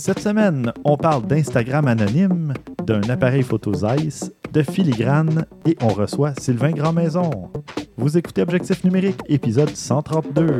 Cette semaine, on parle d'Instagram anonyme, d'un appareil photo Zeiss, de filigrane et on reçoit Sylvain Grandmaison. Vous écoutez Objectif numérique, épisode 132.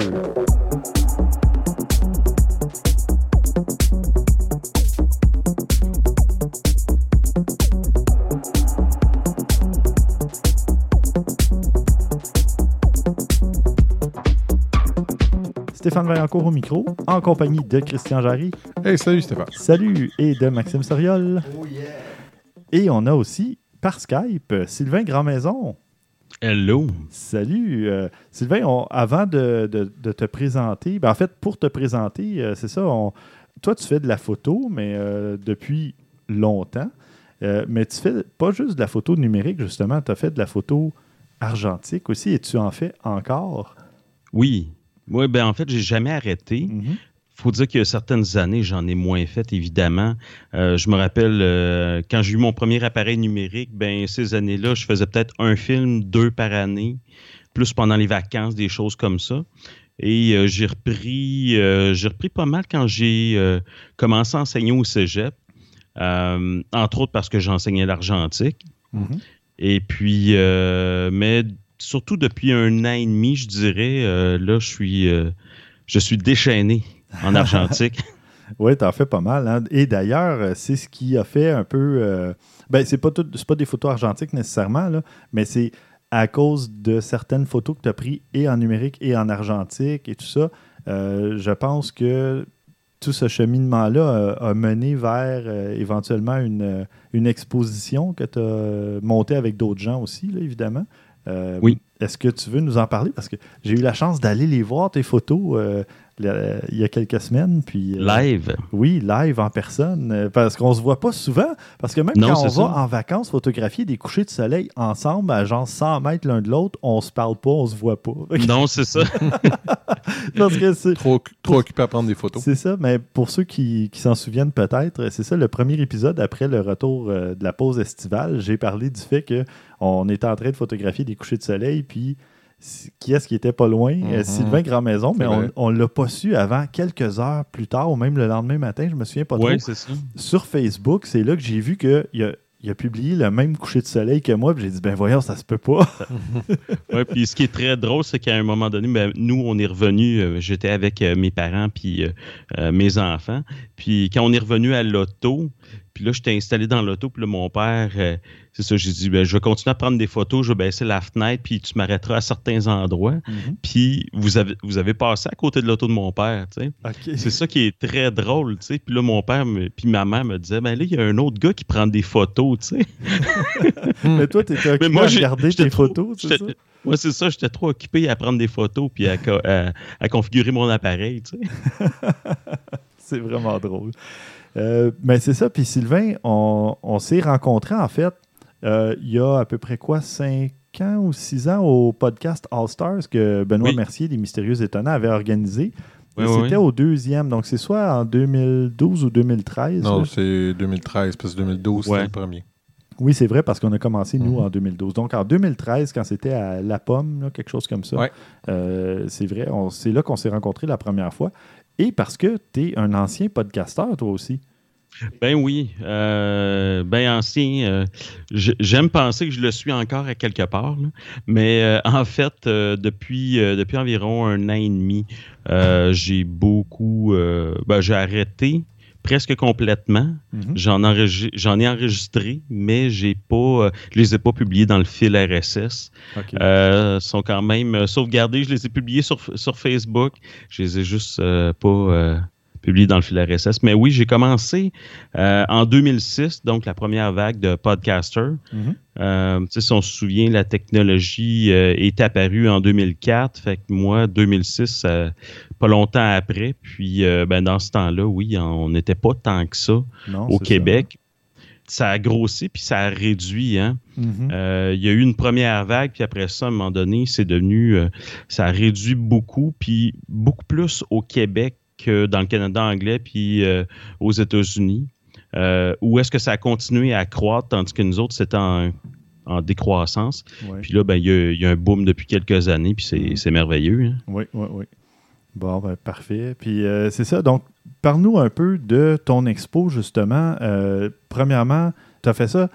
Stéphane Vaillancourt au micro, en compagnie de Christian Jarry. Hey, salut Stéphane. Salut, et de Maxime Soriol. Oh yeah! Et on a aussi, par Skype, Sylvain Grandmaison. Hello. Salut. euh, Sylvain, on- avant de, de- de te présenter, ben en fait, pour te présenter, euh, c'est ça, on- toi, tu fais de la photo, mais euh, depuis longtemps. Euh, mais tu fais pas juste de la photo numérique, justement, tu as fait de la photo argentique aussi, et tu en fais encore? Oui. Oui, ben en fait, j'ai jamais arrêté. Mhm. faut dire qu'il y a certaines années, j'en ai moins fait, évidemment. Euh, je me rappelle, euh, quand j'ai eu mon premier appareil numérique, ben ces années-là, je faisais peut-être un film, deux par année, plus pendant les vacances, des choses comme ça. Et euh, j'ai repris, j'ai repris pas mal quand j'ai commencé à enseigner au cégep, entre autres parce que j'enseignais l'argentique. Mhm. Et puis, mais surtout depuis un an et demi, je dirais, euh, là, je suis, euh, je suis déchaîné en argentique. Oui, t'en fais pas mal. hein. Et d'ailleurs, euh, c'est ce qui a fait un peu. euh, ben, c'est pas, tout- pas des photos argentiques nécessairement, là, mais c'est à cause de certaines photos que tu as prises et en numérique et en argentique et tout ça. je pense que tout ce cheminement-là a, mené vers euh, éventuellement une, une exposition que tu as montée avec d'autres gens aussi, là, évidemment. Euh, Oui. Est-ce que tu veux nous en parler? Parce que j'ai eu la chance d'aller les voir, tes photos, euh, le- il y a quelques semaines. Puis, euh, Live? oui, live en personne, euh, parce qu'on se voit pas souvent. Parce que même Non, quand on va en vacances photographier des couchers de soleil ensemble, à genre 100 mètres l'un de l'autre, on se parle pas, on se voit pas. Non, c'est ça. parce que c'est. Trop, trop occupé à prendre des photos. C'est ça, mais pour ceux qui, qui s'en souviennent peut-être, c'est ça le premier épisode après le retour euh, de la pause estivale. J'ai parlé du fait que on était en train de photographier des couchers de soleil, puis qui est-ce qui était pas loin? Euh, Mhm. Sylvain Grandmaison, mais on, on l'a pas su avant quelques heures plus tard, ou même le lendemain matin, je me souviens pas trop. Oui, c'est ça. sur Facebook, c'est là que j'ai vu qu'il a, il a publié le même coucher de soleil que moi. Puis j'ai dit, ben voyons, ça se peut pas. Ouais, puis ce qui est très drôle, c'est qu'à un moment donné, ben, nous, on est revenus, j'étais avec euh, mes parents puis euh, euh, mes enfants. Puis quand on est revenu à l'auto, puis là, j'étais installé dans l'auto, puis là, mon père, euh, c'est ça, j'ai dit, ben, je vais continuer à prendre des photos, je vais baisser la fenêtre, puis tu m'arrêteras à certains endroits. Puis vous avez, vous avez passé à côté de l'auto de mon père, tu sais. C'est ça qui est très drôle, tu sais. Puis là, mon père, me- puis ma mère me disait, ben là, il y a un autre gars qui prend des photos, tu sais. Mais toi, tu étais occupé moi, à j'ai- regarder tes trop- photos, c'est ça? Ouais, c'est ça. J'étais trop occupé à prendre des photos puis à- à configurer mon appareil, tu sais. C'est vraiment drôle. Euh, mais c'est ça. Puis Sylvain, on, on s'est rencontrés, en fait, euh, il y a à peu près quoi, 5 ans ou 6 ans au podcast All Stars que Benoît Oui. Mercier des Mystérieux Étonnants avait organisé. Oui, C'était oui. au deuxième. Donc, c'est soit en 2012 ou 2013. Non, là. c'est 2013, parce que 2012, Ouais. c'était le premier. Oui, c'est vrai, parce qu'on a commencé, nous, Mhm. en 2012. Donc, en 2013, quand c'était à La Pomme, là, quelque chose comme ça, Ouais. euh, c'est vrai, on- c'est là qu'on s'est rencontrés la première fois. Et parce que tu es un ancien podcasteur, toi aussi. Ben oui. euh, ben ancien. euh, J'aime penser que je le suis encore à quelque part. Mais euh, en fait, euh, depuis, depuis environ un an et demi, j'ai beaucoup. ben, j'ai arrêté presque complètement. Mhm. J'en ai enregistré, mais j'ai pas, euh, je les ai pas publiés dans le fil RSS. OK. Euh, sont quand même sauvegardés. Je les ai publiés sur, sur Facebook. Je les ai juste euh, pas publiés dans le fil RSS. Mais oui, j'ai commencé euh, en 2006, donc la première vague de podcasters. Mhm. Euh, si on se souvient, la technologie euh, est apparue en 2004. Fait que moi, 2006, euh, pas longtemps après. Puis ben, dans ce temps-là, oui, on n'était pas tant que ça Non, au Québec. Ça a grossi puis ça a réduit. Hein? Mhm. Euh, il y a eu une première vague, puis après ça, à un moment donné, c'est devenu, euh, ça a réduit beaucoup, puis beaucoup plus au Québec que dans le Canada anglais, puis euh, aux États-Unis. Euh, où est-ce que ça a continué à croître, tandis que nous autres, c'était en, en décroissance? Ouais. Puis là, ben, il y, a, y a un boom depuis quelques années, puis c'est c'est merveilleux. hein. Oui, oui, oui. Bon, ben, parfait. Puis euh, c'est ça. Donc, parle-nous un peu de ton expo, justement. Euh, premièrement, tu as fait ça.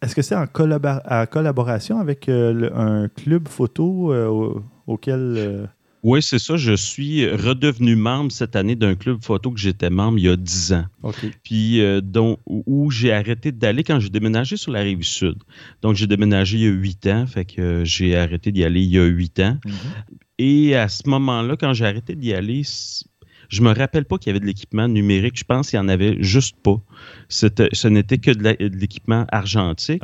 Est-ce que c'est en collaboration avec euh, un club photo auquel. Oui, c'est ça. Je suis redevenu membre cette année d'un club photo que j'étais membre il y a 10 ans. Puis dont, où j'ai arrêté d'aller quand j'ai déménagé sur la rive sud. Donc, j'ai déménagé il y a 8 ans, fait que j'ai arrêté d'y aller il y a 8 ans. Mm-hmm. Et à ce moment-là, quand j'ai arrêté d'y aller, je me rappelle pas qu'il y avait de l'équipement numérique. Je pense qu'il y en avait juste pas. Ce n'était que de l'équipement argentique.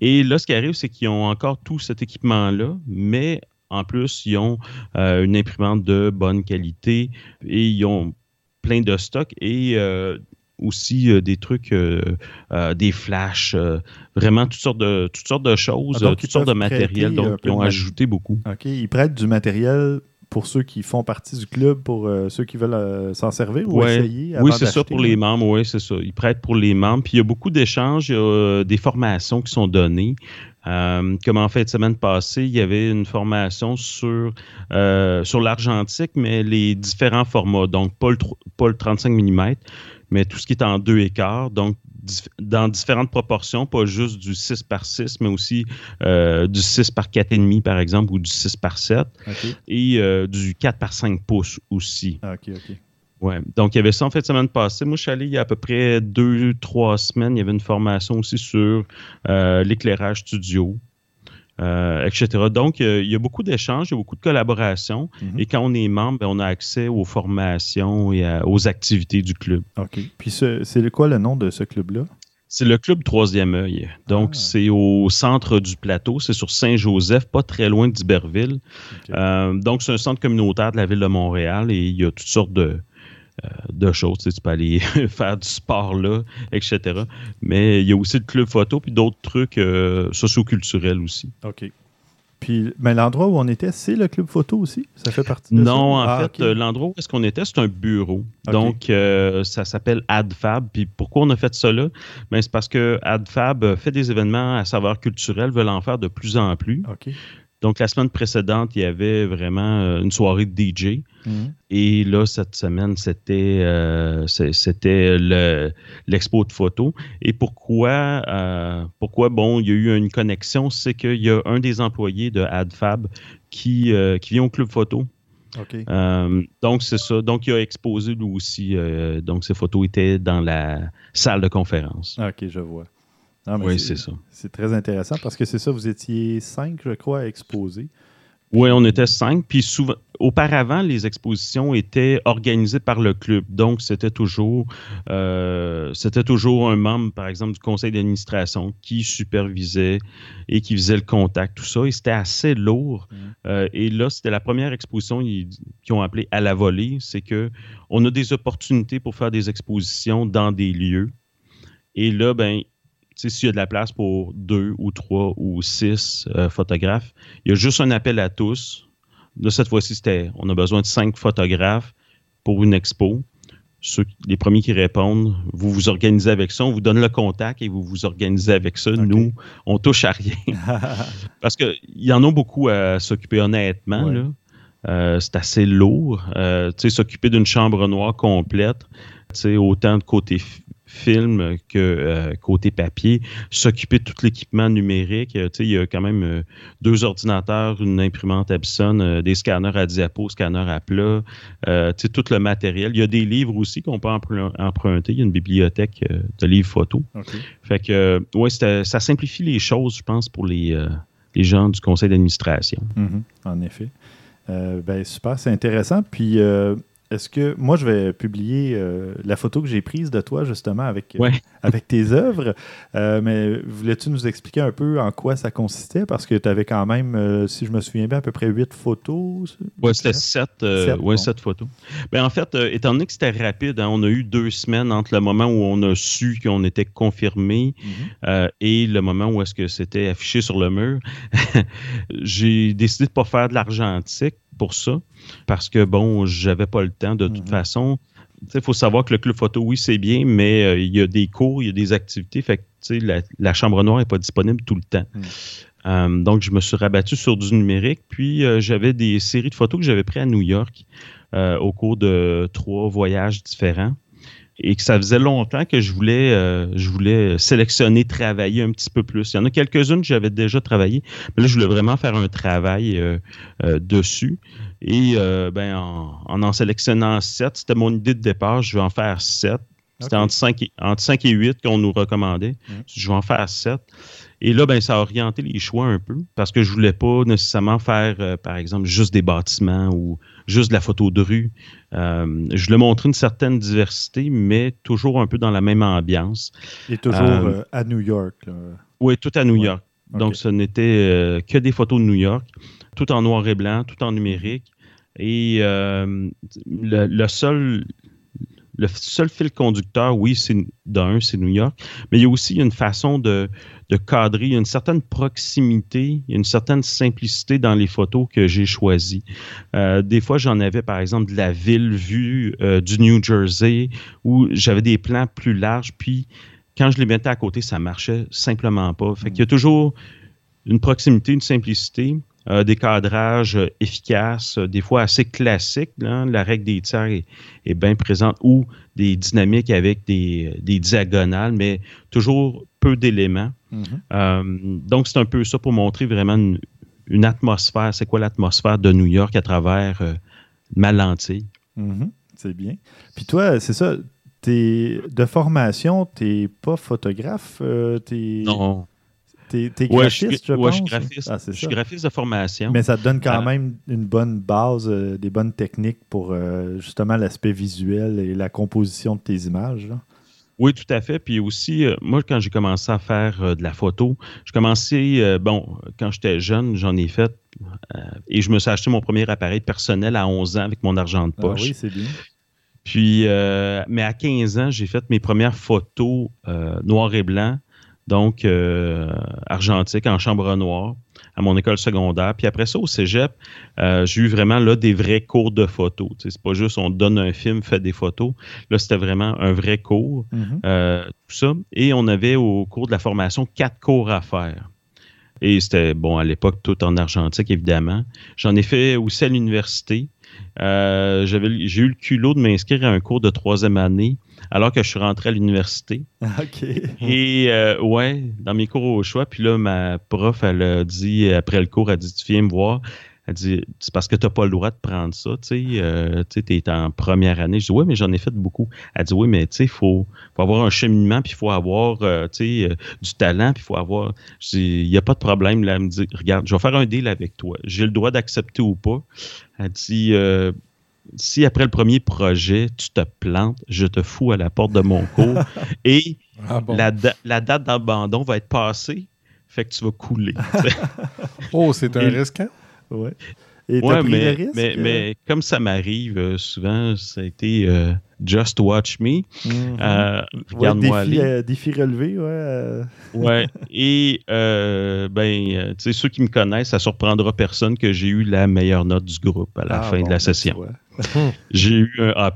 Et là, ce qui arrive, c'est qu'ils ont encore tout cet équipement-là, mais en plus, ils ont euh, une imprimante de bonne qualité et ils ont plein de stocks et euh, aussi euh, des trucs, des flashs, vraiment toutes sortes de, toutes sortes de choses, ah, toutes sortes de matériel. Donc, ils ont ajouté beaucoup. OK. Ils prêtent du matériel pour ceux qui font partie du club, pour euh, ceux qui veulent euh, s'en servir ou essayer Oui, c'est ça pour les membres, oui, c'est ça. Ils prêtent pour les membres. Puis il y a beaucoup d'échanges, il y a euh, des formations qui sont données. comme en fait, semaine passée, il y avait une formation sur, sur l'argentique, mais les différents formats. Donc, pas le, pas le 35 mm, mais tout ce qui est en deux écarts. Donc, dans différentes proportions, pas juste du 6 par 6, mais aussi euh, du 6 par 4,5 par exemple, ou du 6 par 7. Et euh, du 4 par 5 pouces aussi. Ah, OK, OK. Ouais. Donc, il y avait ça en fait semaine passée. Moi, je suis allé il y a à peu près deux, trois semaines. Il y avait une formation aussi sur euh, l'éclairage studio. Euh, etc. Donc, il y a beaucoup d'échanges, il y a beaucoup de collaborations. Mhm. Et quand on est membre, ben, on a accès aux formations et aux activités du club. OK. Puis, c'est quoi le nom de ce club-là? C'est le club Troisième œil. Donc, ah. c'est au centre du plateau. C'est sur Saint-Joseph, pas très loin d'Iberville. Euh, donc, c'est un centre communautaire de la ville de Montréal et il y a toutes sortes de, euh, de choses. Tu, peux aller faire du sport là, etc. Mais il y a aussi le club photo puis d'autres trucs euh, socioculturels aussi. OK. Puis, mais l'endroit où on était, c'est le club photo aussi? Ça fait partie de Non, en ah, fait, euh, l'endroit où est-ce qu'on était, c'est un bureau. Donc, ça s'appelle AdFab. Puis pourquoi on a fait ça là? Ben, c'est parce que AdFab fait des événements à savoir culturel, veulent en faire de plus en plus. OK. Donc, la semaine précédente, il y avait vraiment euh, une soirée de DJ. Mhm. Et là, cette semaine, c'était euh, c'était l'expo de photos. Et pourquoi, euh, pourquoi, bon, il y a eu une connexion, c'est qu'il y a un des employés de AdFab qui, qui vient au club photo. donc, c'est ça. Donc, il a exposé lui aussi. donc, ces photos étaient dans la salle de conférence. OK, je vois oui, c'est ça. C'est très intéressant parce que c'est ça, vous étiez cinq, je crois, à exposer. Oui, on était cinq. Puis souvent, auparavant, les expositions étaient organisées par le club. Donc, c'était toujours, euh, c'était toujours un membre, par exemple, du conseil d'administration qui supervisait et qui faisait le contact, tout ça. Et c'était assez lourd. Mmh. Euh, et là, c'était la première exposition qu'ils ont appelé à la volée. C'est que on a des opportunités pour faire des expositions dans des lieux. Et là, ben, s'il y a de la place pour deux ou trois ou six euh, photographes, il y a juste un appel à tous. Là, cette fois-ci, c'était on a besoin de cinq photographes pour une expo. Ceux, les premiers qui répondent, vous vous organisez avec ça, on vous donne le contact et vous vous organisez avec ça. Nous, on touche à rien. Parce qu'il y en a beaucoup à s'occuper honnêtement. Euh, c'est assez lourd. Euh, s'occuper d'une chambre noire complète, autant de côté film que euh, côté papier, s'occuper de tout l'équipement numérique. Euh, il y a quand même euh, deux ordinateurs, une imprimante Epson, des scanners à diapo, scanners à plat, tout le matériel. Il y a des livres aussi qu'on peut emprunter. Il y a une bibliothèque de livres photos. Fait que, ouais, ça simplifie les choses, je pense, pour les, les gens du conseil d'administration. Mm-hmm. en effet. ben, super, c'est intéressant. Puis, est-ce que moi, je vais publier euh, la photo que j'ai prise de toi, justement, avec, euh, avec tes œuvres. Euh, mais voulais-tu nous expliquer un peu en quoi ça consistait? Parce que tu avais quand même, si je me souviens bien, à peu près huit photos. Oui, c'était sept, ouais, sept photos. Ben, en fait, étant donné que c'était rapide, hein, on a eu deux semaines entre le moment où on a su qu'on était confirmé mhm. et le moment où est-ce que c'était affiché sur le mur. j'ai décidé de ne pas faire de l'argentique pour ça parce que, bon, j'avais pas le temps de toute mhm. façon. Il faut savoir que le club photo, oui, c'est bien, mais euh, il y a des cours, il y a des activités. Fait que la, la chambre noire n'est pas disponible tout le temps. Mhm. Euh, donc, je me suis rabattu sur du numérique. Puis, euh, j'avais des séries de photos que j'avais prises à New York. au cours de trois voyages différents et que ça faisait longtemps que je voulais, euh, je voulais sélectionner, travailler un petit peu plus. Il y en a quelques-unes que j'avais déjà travaillé, mais là, je voulais vraiment faire un travail euh, euh, dessus. Et ben, en, en, sélectionnant sept, c'était mon idée de départ, je vais en faire sept. C'était entre, 5 et, entre 5 et 8 qu'on nous recommandait. Mmh. Je vais en faire 7. Et là, ben, ça a orienté les choix un peu parce que je voulais pas nécessairement faire, euh, par exemple, juste des bâtiments ou juste de la photo de rue. Euh, je voulais montrer une certaine diversité, mais toujours un peu dans la même ambiance. Et toujours euh, à New York. Oui, tout à New York. Donc, ce n'était que des photos de New York, tout en noir et blanc, tout en numérique. Et le, seul, le seul fil conducteur, oui, c'est d'un, c'est New York, mais il y a aussi une façon de, de cadrer, il y a une certaine proximité, il y a une certaine simplicité dans les photos que j'ai choisies. Euh, des fois, j'en avais, par exemple, de la ville vue euh, du New Jersey, où j'avais des plans plus larges, puis quand je les mettais à côté, ça marchait simplement pas. Fait qu'il y a toujours une proximité, une simplicité. Euh, des cadrages euh, efficaces, euh, des fois assez classiques. La règle des tiers est, bien présente ou des dynamiques avec des, diagonales, mais toujours peu d'éléments. Mm-hmm. donc, c'est un peu ça pour montrer vraiment une, atmosphère. C'est quoi l'atmosphère de New York à travers ma lentille? Mm-hmm. C'est bien. Puis toi, c'est ça, es, de formation, tu n'es pas photographe? non. T'es es graphiste, je, pense? je suis graphiste. Ah, je suis graphiste de formation. Mais ça te donne quand même une bonne base, euh, des bonnes techniques pour euh, justement l'aspect visuel et la composition de tes images. Oui, tout à fait. Puis aussi, euh, moi, quand j'ai commencé à faire de la photo, je commençais, bon, quand j'étais jeune, j'en ai fait, et je me suis acheté mon premier appareil personnel à 11 ans avec mon argent de poche. Ah oui, c'est bien. Puis, mais à 15 ans, j'ai fait mes premières photos noir et blanc donc euh, argentique en chambre noire à mon école secondaire. Puis après ça, au cégep, euh, j'ai eu vraiment là des vrais cours de photo. C'est pas juste on donne un film, fait des photos. Là, c'était vraiment un vrai cours, mm-hmm. euh, tout ça. Et on avait au cours de la formation quatre cours à faire. Et c'était, bon, à l'époque, tout en argentique, évidemment. J'en ai fait aussi à l'université. j'ai eu le culot de m'inscrire à un cours de troisième année alors que je suis rentré à l'université. OK. Et euh, ouais, dans mes cours au choix, puis là, ma prof, elle a dit, après le cours, elle a dit, tu viens me voir. Elle dit, c'est parce que tu n'as pas le droit de prendre ça, tu sais, euh, tu es en première année. Je dis, oui, mais j'en ai fait beaucoup. Elle dit, oui, mais tu sais, il faut, avoir un cheminement, puis il faut avoir, euh, tu sais, du talent, puis il faut avoir... Je dis, il n'y a pas de problème. Là, elle me dit, regarde, je vais faire un deal avec toi. J'ai le droit d'accepter ou pas. Elle dit, si après le premier projet, tu te plantes, je te fous à la porte de mon cours et ah la, date d'abandon va être passée, fait que tu vas couler. oh, c'est un risque, hein? Ouais. Et ouais, mais, mais, mais, comme ça m'arrive euh, souvent, ça a été euh, Just Watch Me. Mm-hmm. Regarde-moi aller. défi relevé, ouais. ouais. Et, ben, tu sais, ceux qui me connaissent, ça surprendra personne que j'ai eu la meilleure note du groupe à la ah, fin de la ben, session. j'ai eu un A.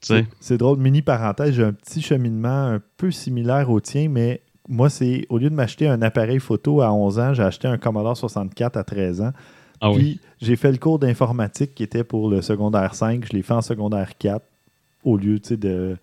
C'est drôle, mini parenthèse, j'ai un petit cheminement un peu similaire au tien, mais moi, c'est au lieu de m'acheter un appareil photo à 11 ans, j'ai acheté un Commodore 64 à 13 ans. Ah puis j'ai fait le cours d'informatique qui était pour le secondaire 5, je l'ai fait en secondaire 4 au lieu de.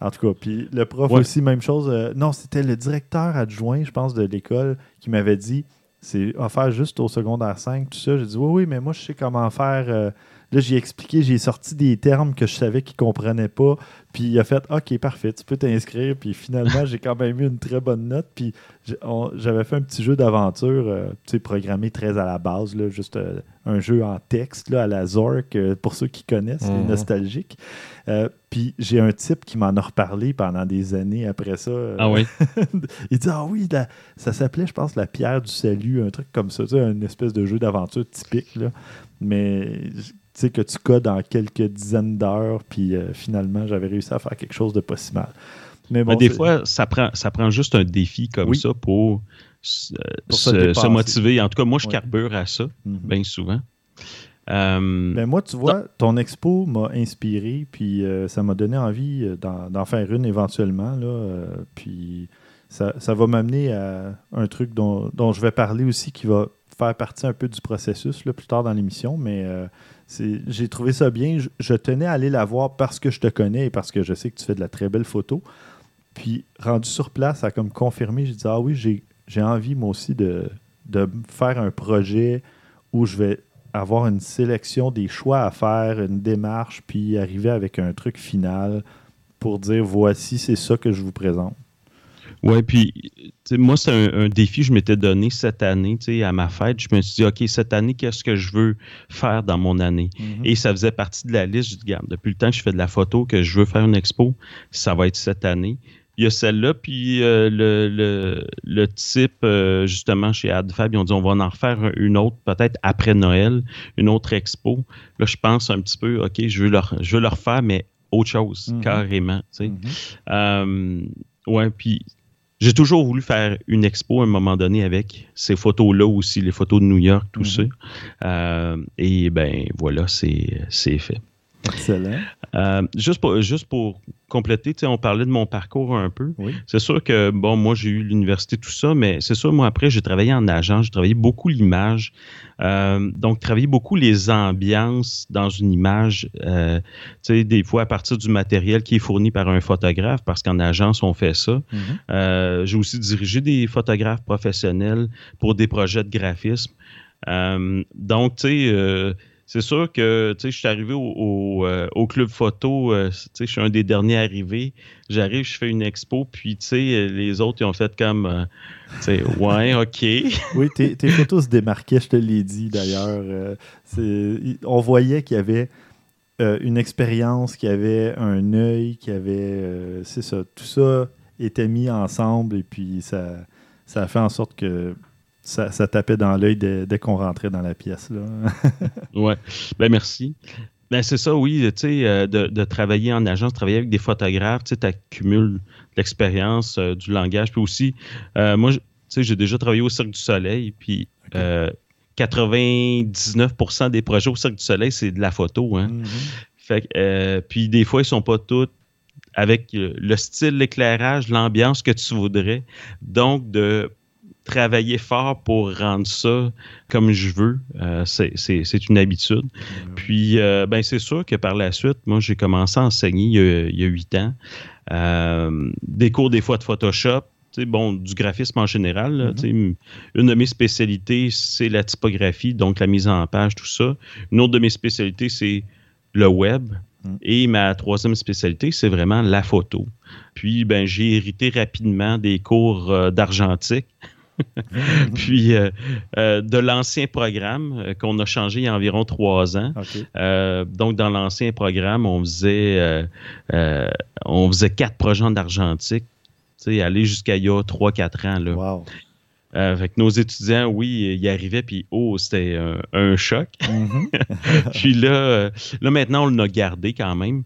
En tout cas, puis le prof aussi, même chose. Euh, non, c'était le directeur adjoint, je pense, de l'école qui m'avait dit c'est offert juste au secondaire 5, tout ça. J'ai dit oui, oui, mais moi, je sais comment faire. Euh, Là, j'ai expliqué, j'ai sorti des termes que je savais qu'il ne comprenait pas. Puis il a fait OK, parfait, tu peux t'inscrire. Puis finalement, j'ai quand même eu une très bonne note. Puis j'avais fait un petit jeu d'aventure, euh, tu sais, programmé très à la base, là, juste euh, un jeu en texte là, à la Zork, euh, pour ceux qui connaissent, les mhm. nostalgiques. puis j'ai un type qui m'en a reparlé pendant des années après ça. ah oui? il dit Ah oui, ça s'appelait, je pense, la pierre du salut, un truc comme ça, tu sais, une espèce de jeu d'aventure typique. Là. Mais sais, que tu codes en quelques dizaines d'heures, puis euh, finalement, j'avais réussi à faire quelque chose de pas si mal. Mais bon, des fois, ça prend, ça prend juste un défi comme ça pour, se, motiver. En tout cas, moi, je carbure à ça, mhm. bien souvent. Euh, ben moi, tu vois, ton expo m'a inspiré, puis euh, ça m'a donné envie d'en faire une éventuellement. Là, puis ça, va m'amener à un truc dont, dont, je vais parler aussi qui va faire partie un peu du processus là, plus tard dans l'émission, mais j'ai trouvé ça bien. Je, tenais à aller la voir parce que je te connais et parce que je sais que tu fais de la très belle photo. Puis, rendu sur place, ça a comme confirmé, j'ai dit Ah oui, j'ai envie moi aussi de, de faire un projet où je vais avoir une sélection des choix à faire, une démarche, puis arriver avec un truc final pour dire voici, c'est ça que je vous présente. Oui, puis moi, c'est un, défi que je m'étais donné cette année à ma fête. Je me suis dit, OK, cette année, qu'est-ce que je veux faire dans mon année? Mm-hmm. Et ça faisait partie de la liste. Je dis, regarde, depuis le temps que je fais de la photo, que je veux faire une expo, ça va être cette année. Il y a celle-là, puis euh, le, type, euh, justement, chez AdFab, ils ont dit on va en refaire une autre, peut-être après Noël, une autre expo. Là, je pense un petit peu, OK, je veux leur, je veux leur faire, mais autre chose, mm-hmm. carrément. Tu sais. Mm-hmm. Euh, ouais, puis j'ai toujours voulu faire une expo à un moment donné avec ces photos-là aussi, les photos de New York, tout mm-hmm. ça. et ben voilà, c'est fait. Excellent. Euh, juste, pour, juste pour compléter, on parlait de mon parcours un peu. C'est sûr que, bon, moi, j'ai eu l'université, tout ça, mais c'est sûr, moi, après, j'ai travaillé en agence, j'ai travaillé beaucoup l'image. Euh, donc, travailler beaucoup les ambiances dans une image, euh, tu sais, des fois à partir du matériel qui est fourni par un photographe, parce qu'en agence, on fait ça. Mm-hmm. j'ai aussi dirigé des photographes professionnels pour des projets de graphisme. donc, tu sais, c'est sûr que je suis arrivé au, euh, club photo, euh, je suis un des derniers arrivés. J'arrive, je fais une expo, puis les autres ils ont fait comme euh, Ouais, OK. oui, tes, photos se démarquaient, je te l'ai dit d'ailleurs. on voyait qu'il y avait une expérience, qu'il y avait un œil, qu'il y avait. c'est ça, tout ça était mis ensemble et puis ça, ça a fait en sorte que ça, tapait dans l'œil dès, qu'on rentrait dans la pièce. Là. ouais. Ben merci. Ben c'est ça, oui, tu sais, euh, de, travailler en agence, travailler avec des photographes, tu accumules l'expérience euh, du langage. Puis aussi, euh, moi, tu sais, j'ai déjà travaillé au Cirque du Soleil, puis 99% des projets au Cirque du Soleil, c'est de la photo. Hein. Mm-hmm. Fait puis des fois, ils sont pas tous avec le style, l'éclairage, l'ambiance que tu voudrais. Donc, de travailler fort pour rendre ça comme je veux. Euh, c'est une habitude. Puis, euh, ben, c'est sûr que par la suite, moi, j'ai commencé à enseigner il y a huit ans. Euh, des cours, des fois, de Photoshop. Bon, du graphisme en général. Mm-hmm. Une de mes spécialités, c'est la typographie, donc la mise en page, tout ça. Une autre de mes spécialités, c'est le web. Mm. Et ma troisième spécialité, c'est vraiment la photo. Puis, ben, j'ai hérité rapidement des cours d'argentique. puis euh, euh, de l'ancien programme euh, qu'on a changé il y a environ trois ans. donc, dans l'ancien programme, on faisait, on faisait quatre projets en argentique, aller jusqu'à il y a trois, quatre ans. Là. Wow. avec nos étudiants, oui, y arrivaient, puis oh, c'était un, choc. Mm-hmm. puis là, là, maintenant, on l'a gardé quand même.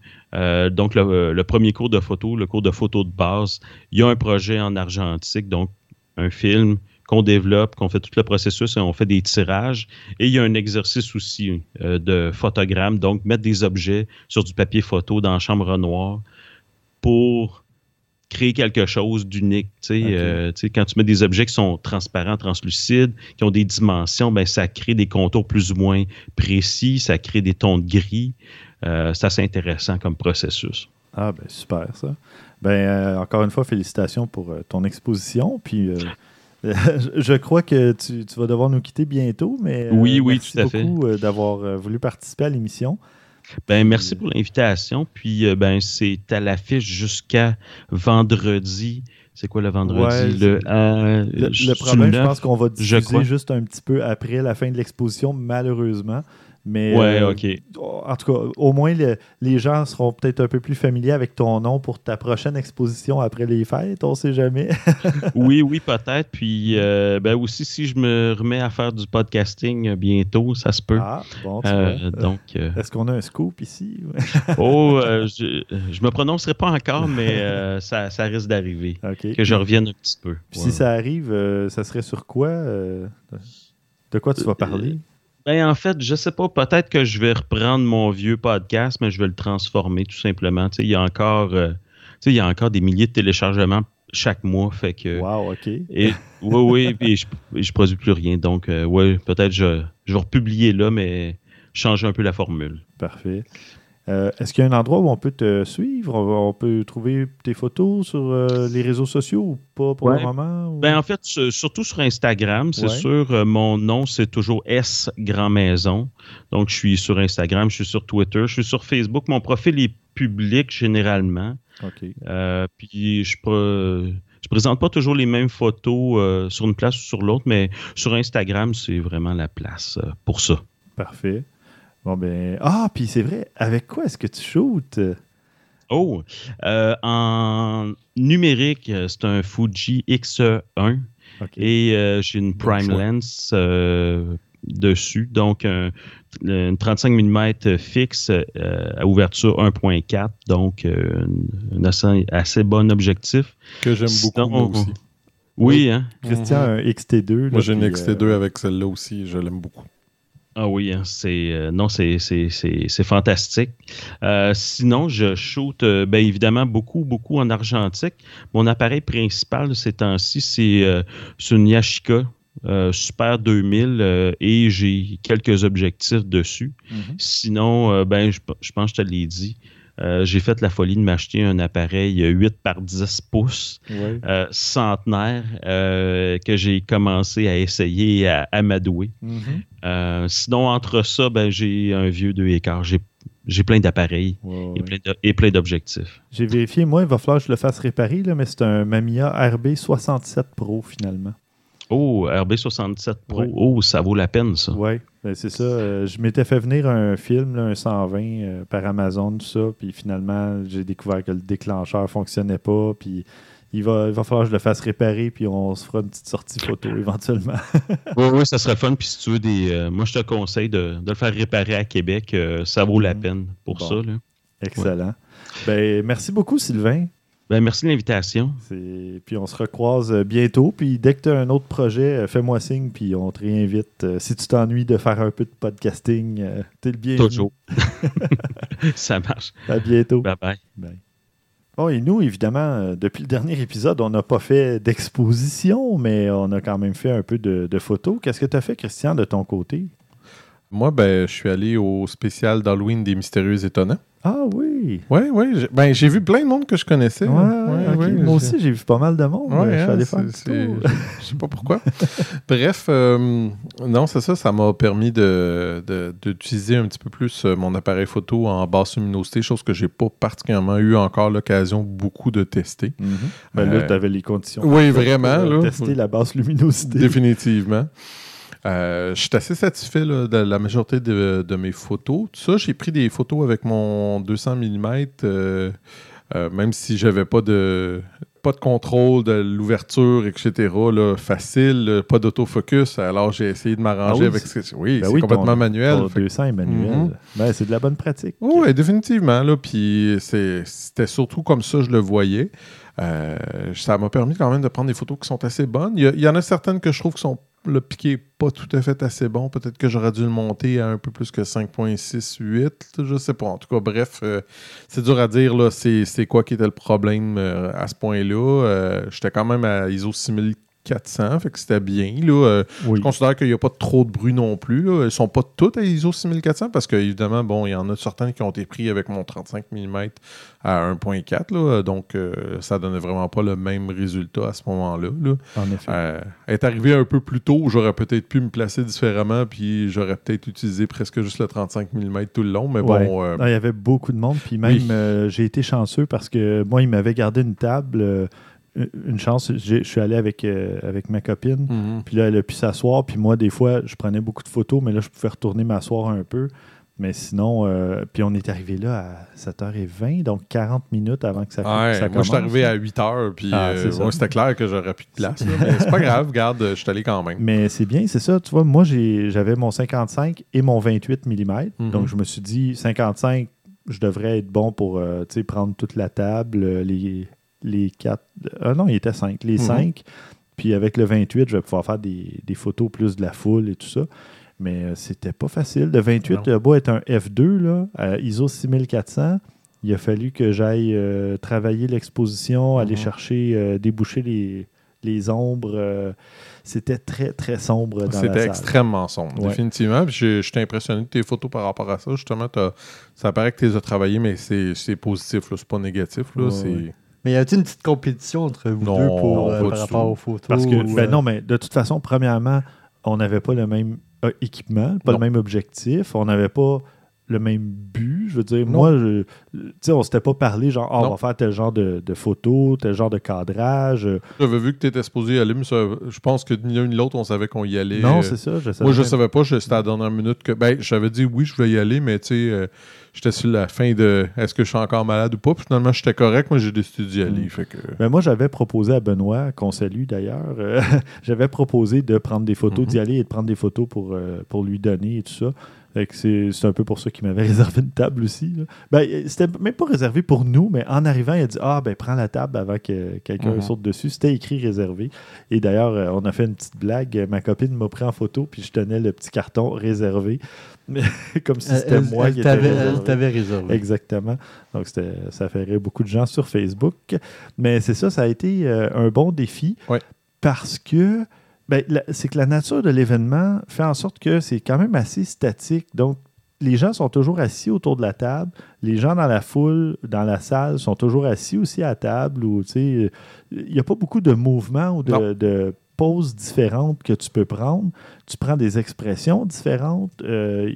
donc, le, le, premier cours de photo, le cours de photo de base, il y a un projet en argentique, donc un film qu'on développe, qu'on fait tout le processus et on fait des tirages. Et il y a un exercice aussi euh, de photogramme, donc mettre des objets sur du papier photo dans la chambre noire pour créer quelque chose d'unique. Euh, quand tu mets des objets qui sont transparents, translucides, qui ont des dimensions, ben, ça crée des contours plus ou moins précis, ça crée des tons de gris. Euh, c'est intéressant comme processus. Ah, ben super ça. Ben, euh, encore une fois, félicitations pour euh, ton exposition. Puis, euh, je crois que tu, vas devoir nous quitter bientôt, mais oui, oui, merci beaucoup d'avoir voulu participer à l'émission. Ben, merci pour l'invitation. Puis, ben, c'est à l'affiche jusqu'à vendredi. C'est quoi le vendredi? le, le, problème, je pense qu'on va diffuser juste un petit peu après la fin de l'exposition, malheureusement. Mais ouais, euh, ok. en tout cas, au moins les gens seront peut-être un peu plus familiers avec ton nom pour ta prochaine exposition après les fêtes, on sait jamais. oui, oui, peut-être. Puis euh, ben aussi, si je me remets à faire du podcasting bientôt, ça se peut. Ah, bon, euh, donc. Est-ce qu'on a un scoop ici? oh, je, je me prononcerai pas encore, mais ça, ça, risque d'arriver. Que je revienne un petit peu. si ça arrive, ça serait sur quoi? de quoi tu vas parler? Ben, en fait, je sais pas, peut-être que je vais reprendre mon vieux podcast, mais je vais le transformer tout simplement. il y a encore, euh, il y a encore des milliers de téléchargements chaque mois. Fait que, wow, OK. Et, oui, oui, et je, ne produis plus rien. Donc, euh, oui, peut-être je, je vais republier là, mais changer un peu la formule. Parfait. Euh, est-ce qu'il y a un endroit où on peut te suivre? On, peut trouver tes photos sur euh, les réseaux sociaux ou pas pour le moment? Ben, en fait, surtout sur Instagram, c'est sûr. Euh, mon nom, c'est toujours S Grand Maison. Donc, je suis sur Instagram, je suis sur Twitter, je suis sur Facebook. Mon profil est public généralement. OK. puis, je ne présente pas toujours les mêmes photos sur une place ou sur l'autre, mais sur Instagram, c'est vraiment la place pour ça. Parfait. Bon, ben. Ah, puis c'est vrai, avec quoi est-ce que tu shootes? Oh, euh, en numérique, euh, c'est un Fuji X1 et euh, j'ai une prime lens dessus, donc une 35 mm fixe à ouverture 1.4, donc un assez, assez, bon objectif. Que j'aime beaucoup moi aussi. Oui, hein? Christian, un XT2. moi, j'ai une XT2 avec celle-là aussi, je l'aime beaucoup. Ah oui, hein, c'est euh, non, c'est fantastique. Euh, sinon, je shoot euh, bien évidemment beaucoup, beaucoup en argentique. Mon appareil principal ces temps-ci, c'est une Yashica Super 2000 et j'ai quelques objectifs dessus. Mm-hmm. Sinon, ben, je, je, pense que je te l'ai dit. Euh, j'ai fait la folie de m'acheter un appareil 8 par 10 pouces euh, centenaire euh, que j'ai commencé à essayer à amadouer. Mm-hmm. sinon, entre ça, ben, j'ai un vieux 2 écart. J'ai plein d'appareils et plein d'objectifs. J'ai vérifié, moi, il va falloir que je le fasse réparer, là, mais c'est un Mamiya RB67 Pro finalement. Oh, RB67 Pro. Oh, ça vaut la peine, ça. Oui, c'est ça. Euh, je m'étais fait venir un film, un 120 euh, par Amazon, tout ça. Puis finalement, j'ai découvert que le déclencheur ne fonctionnait pas. Puis il va, il va falloir que je le fasse réparer. Puis on se fera une petite sortie photo éventuellement. oui, oui, ça serait fun. Puis si tu veux des. Euh, moi, je te conseille de, le faire réparer à Québec. ça vaut la mhm. peine pour ça. Excellent. Ben, merci beaucoup, Sylvain. Ben, merci de l'invitation. Puis on se recroise euh, bientôt. Puis dès que tu as un autre projet, euh, fais-moi signe, puis on te réinvite. Euh, si tu t'ennuies de faire un peu de podcasting, t'es le bienvenu. Toujours. Ça marche. À bientôt. Bye bye. Bon, et nous, évidemment, depuis le dernier épisode, on n'a pas fait d'exposition, mais on a quand même fait un peu de, de photos. Qu'est-ce que tu as fait, Christian, de ton côté? Moi, ben, je suis allé au spécial d'Halloween des Mystérieux Étonnants. Ah oui! Oui, oui. Ben, j'ai vu plein de monde que je connaissais. Moi aussi, j'ai vu pas mal de monde. je suis hein, allé faire Je sais pas pourquoi. Bref, euh, non, c'est ça. Ça m'a permis d'utiliser de, un petit peu plus euh, mon appareil photo en basse luminosité, chose que j'ai pas particulièrement eu encore l'occasion beaucoup de tester. Mm-hmm. ben, là, euh, tu avais les conditions. Oui, vraiment. Là, tester la basse luminosité. Définitivement. Euh, je suis assez satisfait de la majorité de, mes photos. Tout ça, j'ai pris des photos avec mon 200 mm, euh, euh, même si j'avais pas de pas de contrôle de l'ouverture, etc. Là, facile, pas d'autofocus. Alors j'ai essayé de m'arranger ah avec ce Oui, ben c'est complètement manuel. Ton 200 est manuel. Mhm. ben, c'est de la bonne pratique. Oui, définitivement. Là, puis c'était surtout comme ça je le voyais. ça m'a permis quand même de prendre des photos qui sont assez bonnes. Il y, y, en a certaines que je trouve qui sont le piqué pas tout à fait assez bon. Peut-être que j'aurais dû le monter à un peu plus que 5.68. Je sais pas. En tout cas, bref, euh, c'est dur à dire là, c'est, quoi qui était le problème euh, à ce point-là. Euh, j'étais quand même à ISO 6000 400, fait que c'était bien. Là. Euh, je considère qu'il n'y a pas trop de bruit non plus. Là. Elles sont pas toutes à ISO 6400 parce qu'évidemment, bon, il y en a certaines qui ont été pris avec mon 35 mm à 1.4. Donc, euh, ça donnait vraiment pas le même résultat à ce moment-là. En effet. Euh, est arrivé un peu plus tôt, j'aurais peut-être pu me placer différemment, puis j'aurais peut-être utilisé presque juste le 35 mm tout le long. Mais bon. il y avait beaucoup de monde, puis même j'ai été chanceux parce que moi, il m'avait gardé une table une chance, je suis allé avec, euh, avec ma copine, mhm. puis là, elle a pu s'asseoir, puis moi, des fois, je prenais beaucoup de photos, mais là, je pouvais retourner m'asseoir un peu. Mais sinon, euh, puis on est arrivé là à 7h20, donc 40 minutes avant que ça, ouais, commence. Moi, je suis arrivé à 8h, puis ah, euh, c'était clair que j'aurais plus de place. mais c'est pas grave, garde, je suis allé quand même. Mais c'est bien, c'est ça. Tu vois, moi, j'avais mon 55 et mon 28 mm. Mhm. Donc, je me suis dit, 55, je devrais être bon pour prendre toute la table, les, les quatre. Ah non, il était cinq. Les mhm. cinq. Puis avec le 28, je vais pouvoir faire des, photos plus de la foule et tout ça. Mais euh, c'était pas facile. Le 28, le beau est un F2, là, ISO 6400. Il a fallu que j'aille euh, travailler l'exposition, aller Mhm. chercher, euh, déboucher les, les ombres. euh, C'était très, très sombre dans C'était extrêmement sombre, Ouais. définitivement. Puis J'étais impressionné de tes photos par rapport à ça. Justement, ça paraît que tu les as travaillées, mais c'est positif, c'est pas négatif. Là. Ouais. Mais y a-t-il une petite compétition entre vous Non, deux pour, euh, par rapport tout. aux photos? Parce que, ou, ben euh, non, mais de toute façon, premièrement, on n'avait pas le même euh, équipement, pas Non. le même objectif, on n'avait pas le même but. Je veux dire, Non. moi, je- tu sais, on s'était pas parlé genre, Ah, on va faire tel genre de, de photos, tel genre de cadrage. J'avais vu que tu étais supposé y aller, mais ça- je pense que ni l'un ni l'autre, on savait qu'on y allait. non, Euh, c'est ça. Je savais Moi, je même- savais pas, je- c'était à la dernière minute que. Ben, j'avais dit oui, je vais y aller, mais tu sais, euh, j'étais sur la fin de est-ce que je suis encore malade ou pas? Puis finalement, j'étais correct, moi, j'ai décidé d'y aller. Mm. Fait que. Ben, moi, j'avais proposé à Benoît, qu'on salue d'ailleurs, euh, j'avais proposé de prendre des photos, Mhm. d'y aller et de prendre des photos pour, euh, pour lui donner et tout ça. Fait c'est un peu pour ça qu'il m'avait réservé une table aussi. là. Ben, euh, c'était même pas réservé pour nous, mais en arrivant, il a dit Ah, ben prends la table avant que quelqu'un Mhm. saute dessus. C'était écrit réservé. Et d'ailleurs, euh, on a fait une petite blague. Ma copine m'a pris en photo, puis je tenais le petit carton réservé. Comme si c'était moi elle qui était réservé. t'avait réservé. Exactement. Donc, ça ferait beaucoup de gens sur Facebook. Mais c'est ça, ça a été euh, un bon défi Ouais. parce que c'est que la nature de l'événement fait en sorte que c'est quand même assez statique. Donc, les gens sont toujours assis autour de la table. Les gens dans la foule, dans la salle, sont toujours assis aussi à table. Ou, il n'y a pas beaucoup de mouvements ou de, poses différentes que tu peux prendre. Tu prends des expressions différentes. euh,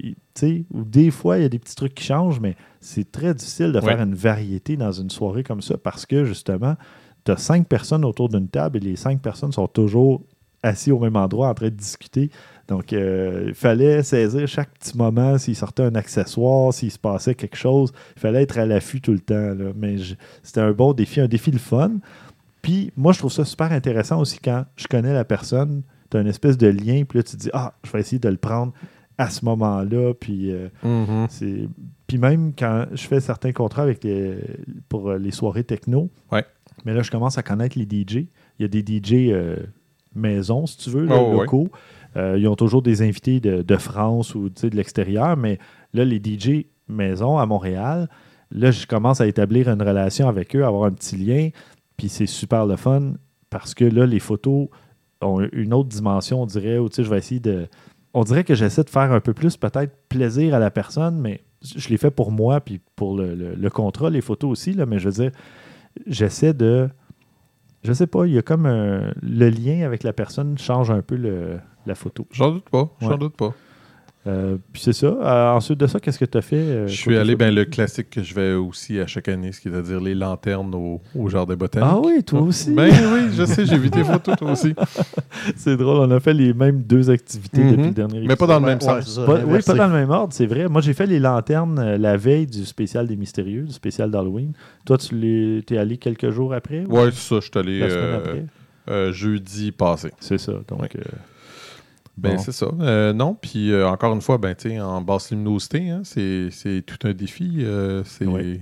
ou des fois, il y a des petits trucs qui changent, mais c'est très difficile de Ouais. faire une variété dans une soirée comme ça parce que, justement, tu as cinq personnes autour d'une table et les cinq personnes sont toujours assis au même endroit en train de discuter. Donc, euh, il fallait saisir chaque petit moment, s'il sortait un accessoire, s'il se passait quelque chose. Il fallait être à l'affût tout le temps. là. Mais c'était un bon défi, un défi le fun. Puis, moi, je trouve ça super intéressant aussi quand je connais la personne, tu as une espèce de lien, puis là, tu te dis, ah, je vais essayer de le prendre à ce moment-là. Puis, euh, Mhm. c'est... Puis même quand je fais certains contrats avec les... pour les soirées techno, Ouais. mais là, je commence à connaître les DJ. Il y a des DJ euh, maison, si tu veux, là, Oh, locaux. Euh, ils ont toujours des invités de, de France ou de l'extérieur, mais là, les DJ maison à Montréal, là, je commence à établir une relation avec eux, avoir un petit lien, puis c'est super le fun parce que là, les photos ont une autre dimension, on dirait, ou tu sais, je vais essayer de... On dirait que j'essaie de faire un peu plus peut-être plaisir à la personne, mais je l'ai fait pour moi, puis pour le, le- le contrat, les photos aussi, là, mais je veux dire, j'essaie de... Je sais pas, il y a comme un- le lien avec la personne change un peu le- la photo. J'en doute pas, j'en Ouais. doute pas. Euh, puis c'est ça. Euh, ensuite de ça, qu'est-ce que tu as fait? euh, je suis allé, ben, le classique que je vais aussi à chaque année, c'est-à-dire les lanternes au, au jardin botanique. Ah oui, toi aussi. Ben oui, je sais, j'ai vu tes photos, toi aussi. c'est drôle, on a fait les mêmes deux activités Mhm. depuis le dernier Mais pas dans le même ouais, sens. c'est ça, Pas- oui, pas dans le même ordre, c'est vrai. Moi, j'ai fait les lanternes euh, la veille du spécial des mystérieux, du spécial d'Halloween. Toi, tu l'es- t'es allé quelques jours après? ou? Ouais, c'est ça, je suis allé La semaine euh, après? euh, jeudi passé. C'est ça. Donc, Ouais. Ben, Bon. c'est ça. Euh, non, puis euh, encore une fois, ben, en basse luminosité, hein, c'est tout un défi. euh, c'est Oui.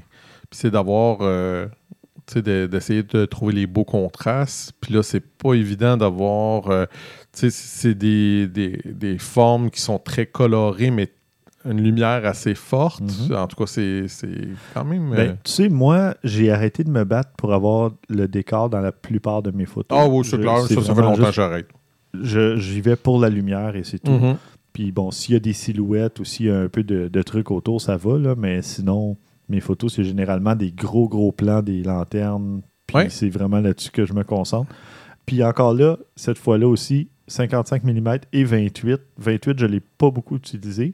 d'avoir, de- d'essayer de trouver les beaux contrastes. Puis là, c'est pas évident d'avoir, c'est des, des, des formes qui sont très colorées, mais une lumière assez forte. Mhm. En tout cas, c'est quand même... ben, tu sais, moi, j'ai arrêté de me battre pour avoir le décor dans la plupart de mes photos. Ah oui, c'est clair. Ça, ça fait longtemps que juste- j'arrête. J'y vais pour la lumière et c'est tout. Mhm. Puis bon, s'il y a des silhouettes ou s'il y a un peu de, de trucs autour, ça va, là, mais sinon, mes photos, c'est généralement des gros, gros plans, des lanternes. Puis Ouais. c'est vraiment là-dessus que je me concentre. Puis encore là, cette fois-là aussi, 55 mm et 28. 28, je ne l'ai pas beaucoup utilisé,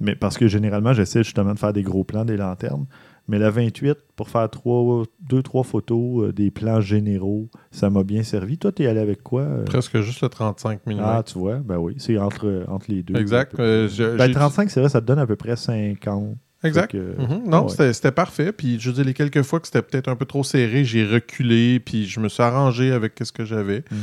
mais parce que généralement, j'essaie justement de faire des gros plans, des lanternes. Mais la 28, pour faire trois, deux, trois photos, euh, des plans généraux, ça m'a bien servi. Toi, tu es allé avec quoi? euh? Presque juste le 35 mm. Ah, tu vois, ben oui, c'est entre, entre les deux. exact. Euh, je- Ben, j'ai- 35, c'est vrai, ça te donne à peu près 50. Exact. Que- Mhm. Non, ouais. c'était- parfait. Puis je dire, les quelques fois que c'était peut-être un peu trop serré, j'ai reculé, puis je me suis arrangé avec ce que j'avais. Mhm.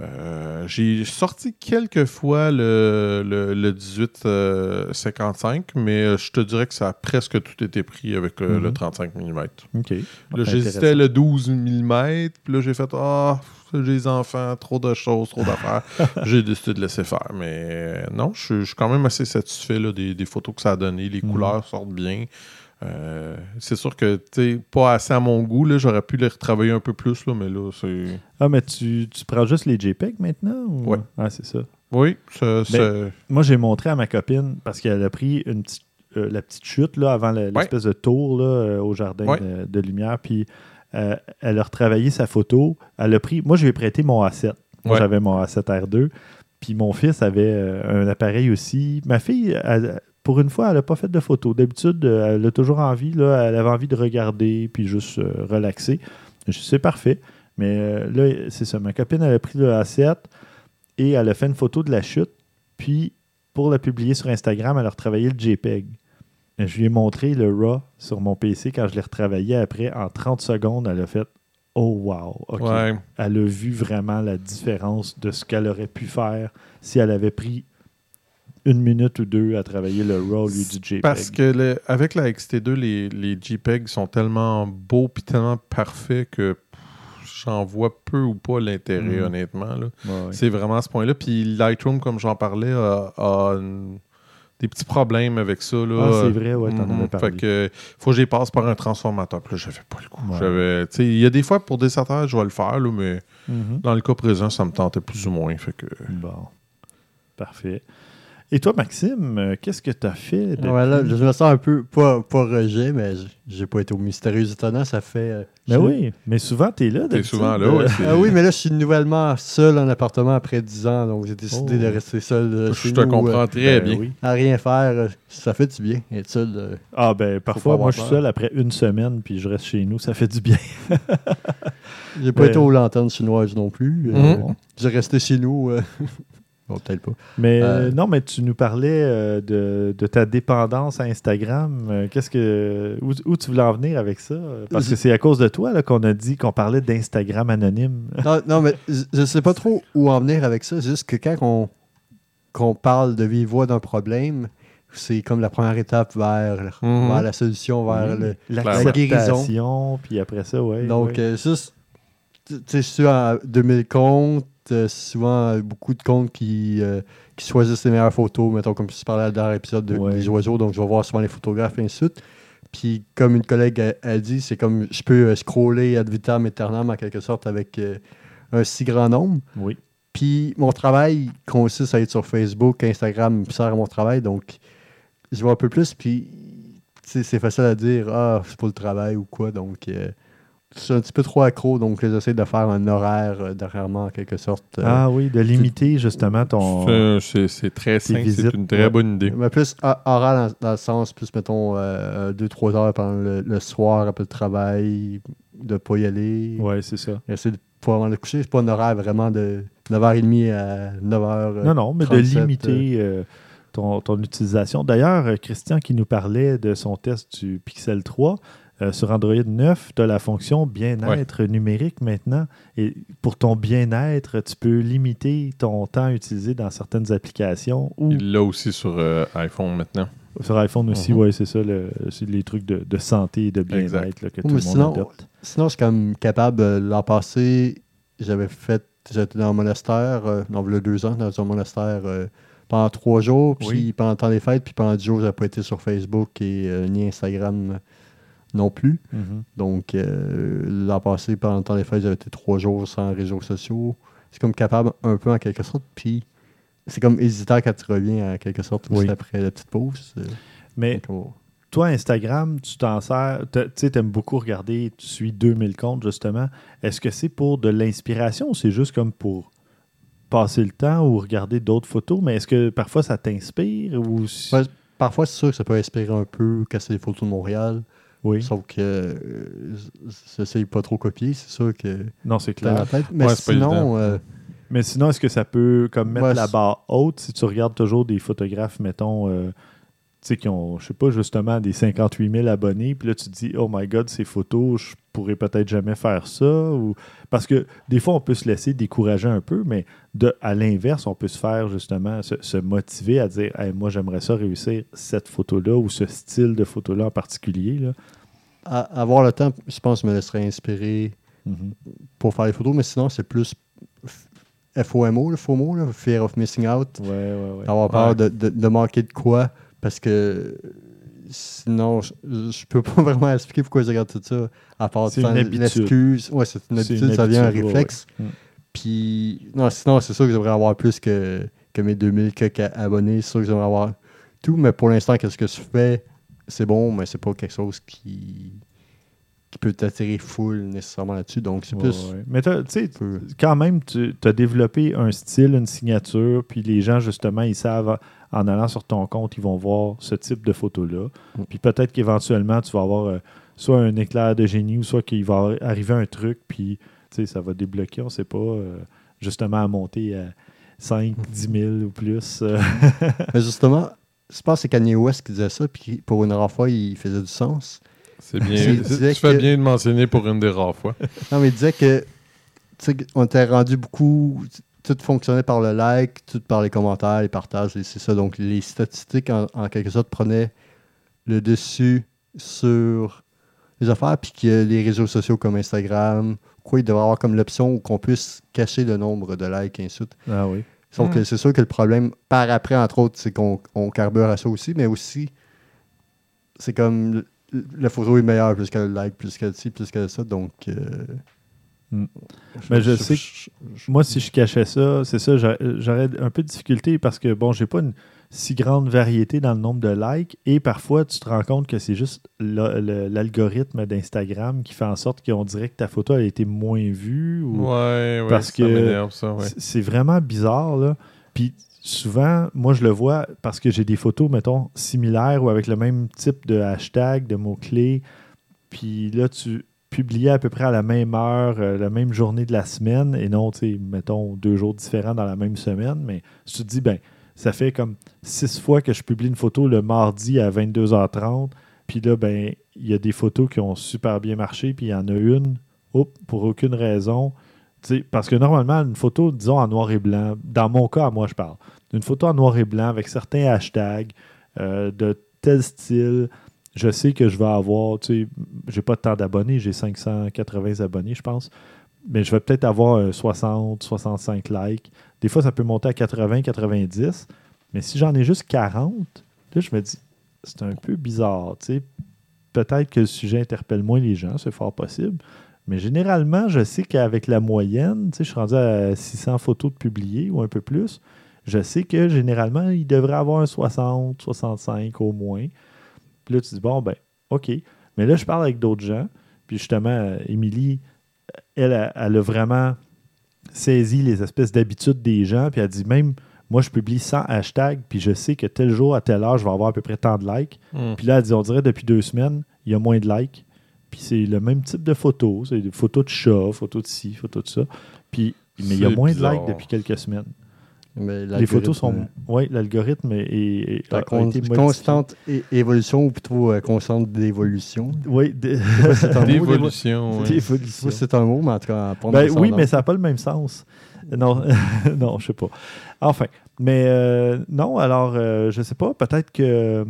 Euh, j'ai sorti quelques fois le, le, le 18-55, mais euh, je te dirais que ça a presque tout été pris avec euh, Mhm. le 35 mm. OK. Là, Ah, j'hésitais le 12 mm, puis là, j'ai fait Ah, des enfants, trop de choses, trop d'affaires. j'ai décidé de laisser faire. Mais euh, non, je suis- je suis quand même assez satisfait là, des, des photos que ça a donné. Les Mhm. couleurs sortent bien. Euh, c'est sûr que, tu sais, pas assez à mon goût. là, J'aurais pu les retravailler un peu plus, là, mais là, c'est. Ah, mais tu, tu prends juste les JPEG maintenant? Ou... Ouais. Ah, c'est ça. Oui, ça. ça- Moi, j'ai montré à ma copine parce qu'elle a pris une petite, euh, la petite chute là, avant le- l'espèce de tour là, euh, au jardin Ouais. de, de lumière. Puis euh, elle a retravaillé sa photo. Elle a pris. Moi, je lui ai prêté mon A7. Moi, Ouais. j'avais mon A7R2. Puis mon fils avait euh, un appareil aussi. Ma fille, elle- pour une fois, elle n'a pas fait de photo. D'habitude, euh, elle a toujours envie. Là, elle avait envie de regarder puis juste euh, relaxer. C'est parfait. Mais là, c'est ça. Ma copine, elle a pris le A7 et elle a fait une photo de la chute. Puis, pour la publier sur Instagram, elle a retravaillé le JPEG. Je lui ai montré le RAW sur mon PC quand je l'ai retravaillé après. En 30 secondes, elle a fait Oh wow! OK. Ouais. Elle a vu vraiment la différence de ce qu'elle aurait pu faire si elle avait pris une minute ou deux à travailler le RAW au lieu du JPEG. Parce que le- avec la XT2, les, les JPEG sont tellement beaux puis tellement parfaits que j'en vois peu ou pas l'intérêt, Mm. honnêtement. là. Ouais, ouais. C'est vraiment à ce point-là. Puis Lightroom, comme j'en parlais, a, a une- des petits problèmes avec ça. Là. Ah, c'est vrai, ouais, t'en Mhm. avais parlé. Fait que faut que j'y passe par un transformateur. Puis là, j'avais pas le coup. Ouais. Il y a des fois, pour des certains, je vais le faire, là, mais Mhm. dans le cas présent, ça me tentait plus ou moins. Fait que... Bon. Parfait. Et toi, Maxime, euh, qu'est-ce que tu as fait? depuis- Ouais, là, je me sens un peu, pas, pas rejet, mais j'ai pas été au mystérieux étonnant. Ça fait. euh, Mais oui, mais souvent, tu es là. T'es d'habitude. souvent là. ouais, c'est- Ah oui, mais là, je suis nouvellement seul en appartement après 10 ans, donc j'ai décidé Oh. de rester seul. euh, Je chez te nous, comprends euh, très Ben bien. oui. à rien faire. Ça fait du bien, être seul. euh. Ah ben parfois, moi je suis seul après une semaine puis je reste chez nous, ça fait du bien. J'ai pas Mais- été aux lanternes chinoises non plus. euh, Mhm. J'ai resté chez nous. Bon, peut-être pas. Mais Euh, euh, non, mais tu nous parlais euh, de, de ta dépendance à Instagram. Qu'est-ce que où, où tu voulais en venir avec ça? Parce que c'est à cause de toi là, qu'on a dit qu'on parlait d'Instagram anonyme. Non, non, mais je- je sais pas trop où en venir avec ça. C'est juste que quand on, qu'on parle de vive voix d'un problème, c'est comme la première étape vers, Mhm. vers la solution, vers le. l'acceptation, puis après ça, ouais. Donc, ouais. euh, juste, tu sais, sur un 2000 comptes, euh, souvent euh, beaucoup de comptes qui, euh, qui choisissent les meilleures photos, mettons, comme tu parlais dans le dernier épisode de- Ouais. des oiseaux, donc je vais voir souvent les photographes et ainsi de suite. Puis, comme une collègue a, a dit, c'est comme je peux scroller ad vitam aeternam en quelque sorte avec un si grand nombre. oui. Puis mon travail consiste à être sur Facebook, Instagram, sert à mon travail, donc je vois un peu plus, puis c'est facile à dire, ah, c'est pour le travail ou quoi, donc je suis un petit peu trop accro, donc j'essaie de faire un horaire euh, derrière moi en quelque sorte. euh, Ah oui, de limiter justement ton. C'est- C'est c'est très simple, c'est une très Ouais. bonne idée. mais plus ho- horaire dans, dans le sens, plus mettons 2-3 heures pendant le, le soir après le travail, de pas y aller. Ouais, c'est ça. Essayer de pas avant le coucher, c'est pas un horaire vraiment de 9h30 à 9h. Non, non, mais de 37, limiter euh, ton, ton utilisation. D'ailleurs, euh, Christian qui nous parlait de son test du Pixel 3, euh, sur Android 9, tu as la fonction bien-être numérique maintenant. Et pour ton bien-être, tu peux limiter ton temps utilisé dans certaines applications ou Il l'a aussi sur euh, iPhone maintenant. sur iPhone aussi. Mhm. Oui, c'est ça, le- c'est les trucs de, de santé et de bien-être que tout le monde sinon, adopte. Sinon, je suis comme capable. euh, L'an passé, j'avais fait. J'étais dans un monastère, euh, non, a deux ans, dans un monastère euh, pendant trois jours, puis Oui. pendant le temps des fêtes, puis pendant dix jours, j'avais pas été sur Facebook et euh, ni Instagram euh, non plus. Mhm. Donc, euh, l'an passé, pendant le temps des fêtes, j'avais été trois jours sans réseaux sociaux. C'est comme capable un peu en quelque sorte, puis c'est comme hésitant quand tu reviens en quelque sorte Oui. après la petite pause. Mais donc, toi, Instagram, tu t'en sers, tu sais, t'aimes beaucoup regarder, tu suis 2000 comptes, justement. Est-ce que c'est pour de l'inspiration ou c'est juste comme pour passer le temps ou regarder d'autres photos? Mais est-ce que parfois ça t'inspire ou... Ouais, Parfois, c'est sûr que ça peut inspirer un peu quand c'est des photos de Montréal. Oui, Sauf que euh, j'essaye pas trop copier, c'est sûr que non, c'est la clair. tête. Mais Ouais, sinon, euh, Mais sinon, est-ce que ça peut comme mettre Ouais, la barre haute? Si tu regardes toujours des photographes, mettons, euh, sais, qui ont, je sais pas, justement, des 58 000 abonnés, puis là, tu te dis, oh my God, ces photos, je pourrais peut-être jamais faire ça. Ou... Parce que des fois, on peut se laisser décourager un peu, mais de, à l'inverse, on peut se faire justement se, se motiver à dire, Hey, moi, j'aimerais ça réussir cette photo-là ou ce style de photo-là en particulier. Là. à- avoir le temps, je pense, me laisserait inspirer Mhm. pour faire les photos, mais sinon, c'est plus FOMO, le FOMO, là, Fear of Missing Out. Ouais, ouais, ouais. D'avoir peur Ouais. de, de- de manquer de quoi. Parce que sinon, je, je peux pas vraiment expliquer pourquoi je regarde tout ça. À part C'est tant une habitude. l'excuse. Ouais, c'est une habitude, une ça devient un réflexe. ouais. Mm. Puis, non, sinon, c'est sûr que j'aimerais avoir plus que, que mes 2000 quelques abonnés. C'est sûr que j'aimerais avoir tout. Mais pour l'instant, qu'est-ce que je fais? C'est bon, mais c'est pas quelque chose qui, qui peut t'attirer full nécessairement là-dessus. Donc, c'est Ouais, plus. ouais. Mais tu sais, quand même, tu as développé un style, une signature, puis les gens, justement, ils savent, en allant sur ton compte, ils vont voir ce type de photo-là. Mm. Puis peut-être qu'éventuellement, tu vas avoir euh, soit un éclair de génie ou soit qu'il va arriver un truc, puis tu sais, ça va débloquer, on sait pas, euh, justement, à monter à 5, 10 000 ou plus. Mais justement, je pense que c'est Kanye West qui disait ça. Puis pour une rare fois, il faisait du sens. C'est bien. Tu fais bien de mentionner pour une des rares fois. Non, mais il disait que, tu sais, on était rendu beaucoup. Tout fonctionnait par le like, tout par les commentaires, les partages, et c'est ça. Donc, les statistiques, en, en quelque sorte, prenaient le dessus sur les affaires, puis que les réseaux sociaux comme Instagram, quoi, il devrait avoir comme l'option où qu'on puisse cacher le nombre de likes, et ainsi de suite. Ah oui. Sauf que Mm. c'est sûr que le problème, par après, entre autres, c'est qu'on on carbure à ça aussi, mais aussi, c'est comme le- la photo est meilleure plus qu'elle like, plus qu'elle ci, plus qu'elle ça. Donc. euh, Mm. Mais je sais que Moi, si je cachais ça, c'est ça, j'a- j'aurais un peu de difficulté parce que, bon, j'ai pas une si grande variété dans le nombre de likes et parfois, tu te rends compte que c'est juste l'algorithme d'Instagram qui fait en sorte qu'on dirait que ta photo a été moins vue. Ou... Ouais, ouais. Parce ça que- ouais. C'est vraiment bizarre, là. Puis souvent, moi, je le vois parce que j'ai des photos, mettons, similaires ou avec le même type de hashtag, de mots-clés. Puis là, tu publiais à peu près à la même heure, euh, la même journée de la semaine, et non, mettons, deux jours différents dans la même semaine. Mais tu te dis, ben, ça fait comme six fois que je publie une photo le mardi à 22h30. Puis là, ben, il y a des photos qui ont super bien marché, puis il y en a une, hop, pour aucune raison. Tu sais, parce que normalement, une photo, disons, en noir et blanc, dans mon cas, moi, je parle, une photo en noir et blanc avec certains hashtags euh, de tel style, je sais que je vais avoir, tu sais, j'ai pas tant d'abonnés, j'ai 580 abonnés, je pense, mais je vais peut-être avoir euh, 60, 65 likes. Des fois, ça peut monter à 80, 90, mais si j'en ai juste 40, là, je me dis, c'est un peu bizarre, tu sais. Peut-être que le sujet interpelle moins les gens, c'est fort possible. Mais généralement, je sais qu'avec la moyenne, tu sais, je suis rendu à 600 photos de publiées ou un peu plus. Je sais que généralement, il devrait avoir un 60, 65 au moins. Puis là, tu dis, bon, ben, OK. Mais là, je parle avec d'autres gens. Puis justement, euh, Émilie, elle, elle, elle a vraiment saisi les espèces d'habitudes des gens. Puis elle dit, même, moi, je publie 100 hashtags. Puis je sais que tel jour, à telle heure, je vais avoir à peu près tant de likes. Mm. Puis là, elle dit, on dirait depuis deux semaines, il y a moins de likes. Puis c'est le même type de photos. C'est des photos de chat, photos de ci, photos de ça. Puis, mais il y a moins bizarre. de likes depuis quelques semaines. Mais Les photos sont. l'algorithme, Oui, l'algorithme est, a été constante é- évolution ou plutôt euh, constante d'évolution. Oui, d- C'est un mot, d'évo- D'évolution, c'est un mot, mais en tout cas, pour Ben oui, mais a. ça n'a pas le même sens. Non, non, je sais pas. Enfin, mais euh, non, alors, euh, je sais pas, peut-être que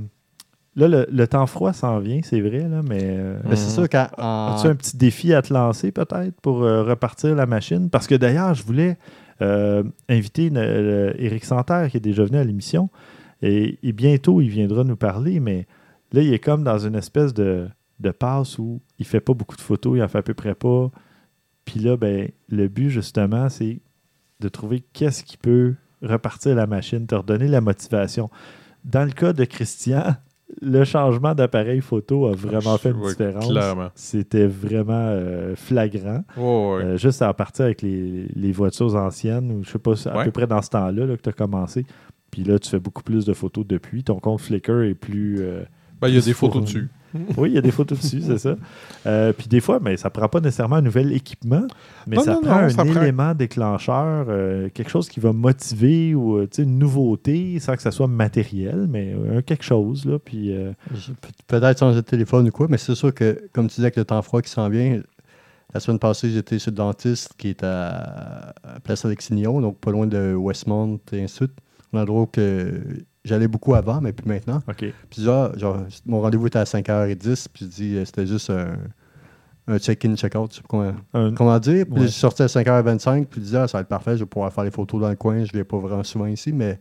là, le, le temps froid s'en vient, c'est vrai, là, mais euh, Mais c'est sûr qu'en. as-tu un petit défi à te lancer, peut-être, pour euh, repartir la machine? Parce que d'ailleurs, je voulais euh, inviter euh, Éric Santerre, qui est déjà venu à l'émission, et, bientôt, il viendra nous parler, mais là, il est comme dans une espèce de, de passe où il fait pas beaucoup de photos, il en fait à peu près pas. Puis là, ben, le but, justement, c'est de trouver qu'est-ce qui peut repartir la machine, te redonner la motivation. Dans le cas de Christian, le changement d'appareil photo a vraiment fait une différence. Clairement. C'était vraiment euh, flagrant. Euh, juste à partir avec les, les voitures anciennes, ou je sais pas, à Ouais. peu près dans ce temps-là là, que tu as commencé. Puis là, tu fais beaucoup plus de photos depuis. Ton compte Flickr est plus. euh, Ben, il y a des photos dessus. oui, il y a des photos dessus, c'est ça. Euh, puis des fois, mais ça prend pas nécessairement un nouvel équipement, mais Non, ça non, prend non, un ça prend- élément déclencheur, euh, quelque chose qui va motiver ou euh, tu sais, une nouveauté, sans que ça soit matériel, mais euh, un quelque chose. Là, puis, euh, Peut-être changer de téléphone ou quoi, mais c'est sûr que, comme tu disais, avec le temps froid qui s'en vient, la semaine passée, j'étais chez le dentiste qui est à, à Place Alexignon, donc pas loin de Westmont et ainsi de suite. Un endroit que j'allais beaucoup avant, mais plus maintenant. OK. Puis là, genre, mon rendez-vous était à 5h10, puis je dis, euh, c'était juste un, un check-in, check-out, sais comment, Un- comment dire. Puis Ouais. je sorti à 5h25, puis je disais, ah, ça va être parfait, je vais pouvoir faire les photos dans le coin, je viens pas vraiment souvent ici, mais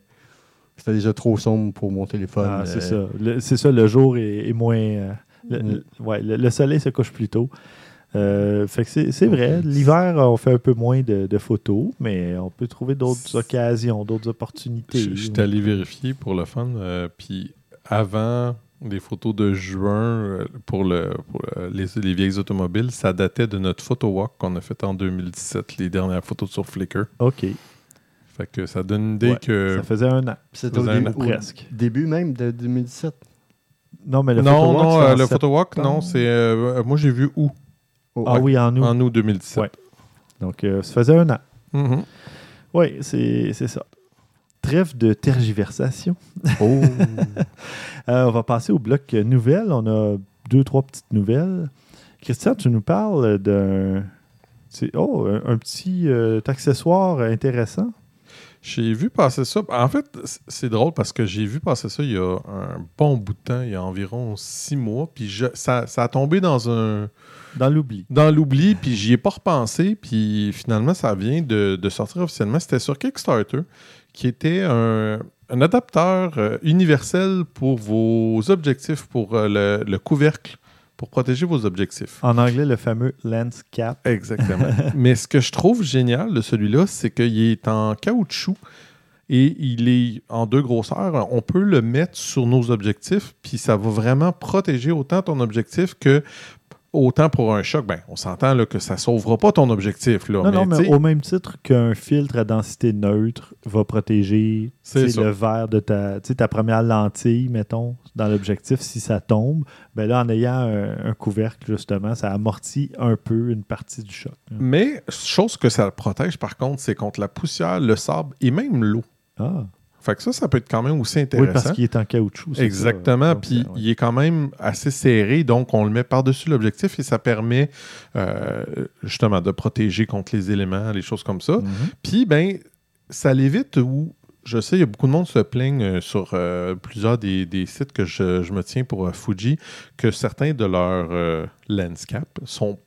c'était déjà trop sombre pour mon téléphone. Ah, c'est euh, ça. Le- C'est ça, le jour est, est moins. euh, le, Mm. le- ouais, le, le soleil se couche plus tôt. Euh, fait que c'est vrai. L'hiver, on fait un peu moins de, de photos, mais on peut trouver d'autres occasions, d'autres opportunités. Je- J'étais allé vérifier pour le fun. euh, puis avant les photos de juin euh, pour, le, pour, les, les vieilles automobiles, ça datait de notre photo walk qu'on a fait en 2017, les dernières photos sur Flickr. OK. Fait que ça donne une idée Ouais, que. Ça faisait un an. puis C'était au, début- presque. début même de 2017. Non, mais le non, photowalk, non, c'est euh, en le photo walk, non, c'est. euh, moi, j'ai vu où Ah oui, en août. En août 2017. Ouais. Donc, euh, ça faisait un an. Mhm. Oui, c'est c'est ça. Trêve de tergiversation. Oh! Euh, on va passer au bloc nouvelles. On a deux, trois petites nouvelles. Christian, tu nous parles d'un. c'est- Oh, un, un petit euh, accessoire intéressant. J'ai vu passer ça. En fait, c'est drôle parce que j'ai vu passer ça il y a un bon bout de temps, il y a environ six mois. Puis je- ça, ça a tombé dans un Dans l'oubli. dans l'oubli, puis j'y ai pas repensé. Puis finalement, ça vient de, de sortir officiellement. C'était sur Kickstarter, qui était un, un adapteur euh, universel pour vos objectifs, pour euh, le, le couvercle, pour protéger vos objectifs. En anglais, le fameux lens cap. Exactement. Mais ce que je trouve génial de celui-là, c'est qu'il est en caoutchouc et il est en deux grosseurs. On peut le mettre sur nos objectifs, puis ça va vraiment protéger autant ton objectif que autant pour un choc. Ben, on s'entend là, que ça ne sauvera pas ton objectif. Là, Non, non, mais au même titre qu'un filtre à densité neutre va protéger le verre de ta, ta première lentille, mettons, dans l'objectif, si ça tombe, ben là, en ayant un, un couvercle, justement, ça amortit un peu une partie du choc. là. mais chose que ça protège, par contre, c'est contre la poussière, le sable et même l'eau. Ah, Fait que ça, ça peut être quand même aussi oui, intéressant. parce qu'il est en caoutchouc. Exactement. Puis ouais. il est quand même assez serré, donc on le met par-dessus l'objectif et ça permet euh, justement de protéger contre les éléments, les choses comme ça. Mhm. Puis, ben, ça l'évite où, je sais, il y a beaucoup de monde qui se plaignent euh, sur euh, plusieurs des, des sites que je, je me tiens pour euh, Fuji, que certains de leurs euh, landscapes sont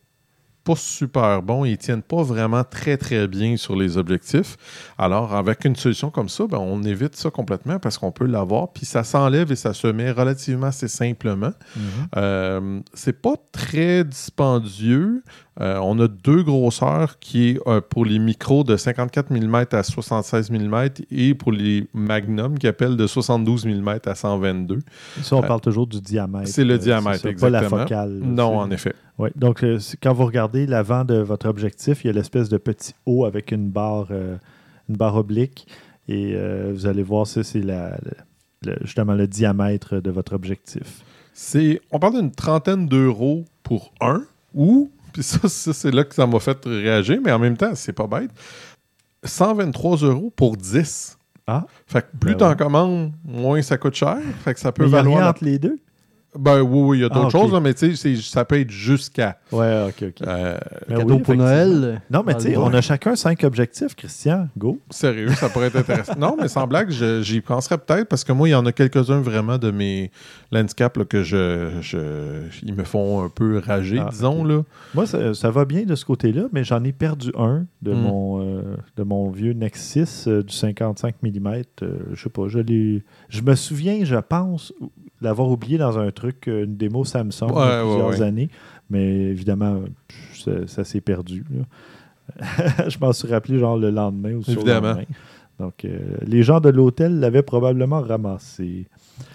pas super bons, ils tiennent pas vraiment très très bien sur les objectifs. Alors avec une solution comme ça, ben, on évite ça complètement parce qu'on peut l'avoir, puis ça s'enlève et ça se met relativement assez simplement. Mhm. Euh, c'est pas très dispendieux. Euh, on a deux grosseurs qui est euh, pour les micros de 54 mm à 76 mm et pour les magnums qui appellent de 72 mm à 122. Ça, on parle toujours du diamètre. C'est le diamètre, ça, Pas la exactement. focale. Non, en effet. Ouais, donc, euh, quand vous regardez l'avant de votre objectif, il y a l'espèce de petit haut avec une barre, euh, une barre oblique. Et euh, vous allez voir, ça, c'est la, justement le diamètre de votre objectif. C'est, on parle d'une trentaine d'euros pour un ou, puis ça, ça, c'est là que ça m'a fait réagir, mais en même temps, c'est pas bête. 123 euros pour 10. Ah. Fait que plus Ben t'en ouais. commandes, moins ça coûte cher. Fait que ça peut Mais il n'y a valoir. rien entre les deux? Ben oui, oui, il y a d'autres Ah, ok. choses, là, mais tu sais, ça peut être jusqu'à. Ouais, ok, ok. euh, Cadeau oui, pour. Noël. Non, mais tu sais, on a chacun cinq objectifs, Christian. Go. sérieux, ça pourrait être intéressant. non, mais sans blague, j'y penserais peut-être parce que moi, il y en a quelques-uns vraiment de mes landscapes là, que je, je- Ils me font un peu rager, Ah, disons. Là. Moi, ça, ça va bien de ce côté-là, mais j'en ai perdu un de, Hmm. mon, euh, de mon vieux Nexus euh, du 55 mm. je sais pas, je l'ai. Je me souviens, je pense, l'avoir oublié dans un truc, une démo Samsung il y a ouais, plusieurs ouais. années. Mais évidemment, pff, ça, ça s'est perdu. je m'en suis rappelé genre le lendemain ou le surlendemain. Donc, euh, les gens de l'hôtel l'avaient probablement ramassé.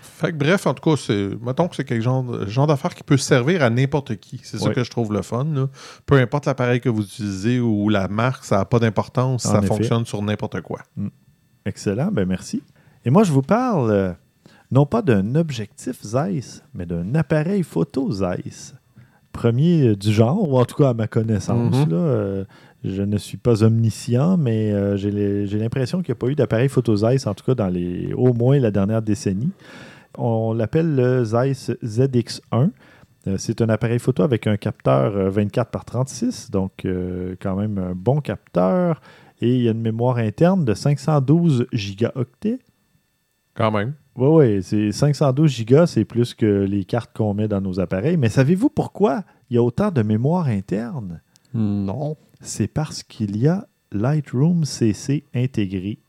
Fait que bref, en tout cas, c'est, mettons que c'est quelque genre, de- genre d'affaire qui peut servir à n'importe qui. C'est ça que je trouve le fun. là. Peu importe l'appareil que vous utilisez ou la marque, ça n'a pas d'importance. En Ça effet. fonctionne sur n'importe quoi. Excellent, ben merci. Et moi, je vous parle euh, non pas d'un objectif Zeiss, mais d'un appareil photo Zeiss. Premier euh, du genre, ou en tout cas à ma connaissance. Mhm. là, euh, je ne suis pas omniscient, mais euh, j'ai l'impression qu'il n'y a pas eu d'appareil photo Zeiss, en tout cas dans les au moins la dernière décennie. On l'appelle le Zeiss ZX1. Euh, C'est un appareil photo avec un capteur euh, 24 par 36, donc euh, quand même un bon capteur. Et il y a une mémoire interne de 512 gigaoctets. Quand même. Oui, oui, c'est 512 gigas, c'est plus que les cartes qu'on met dans nos appareils. Mais savez-vous pourquoi il y a autant de mémoire interne? Non. C'est parce qu'il y a Lightroom CC intégré.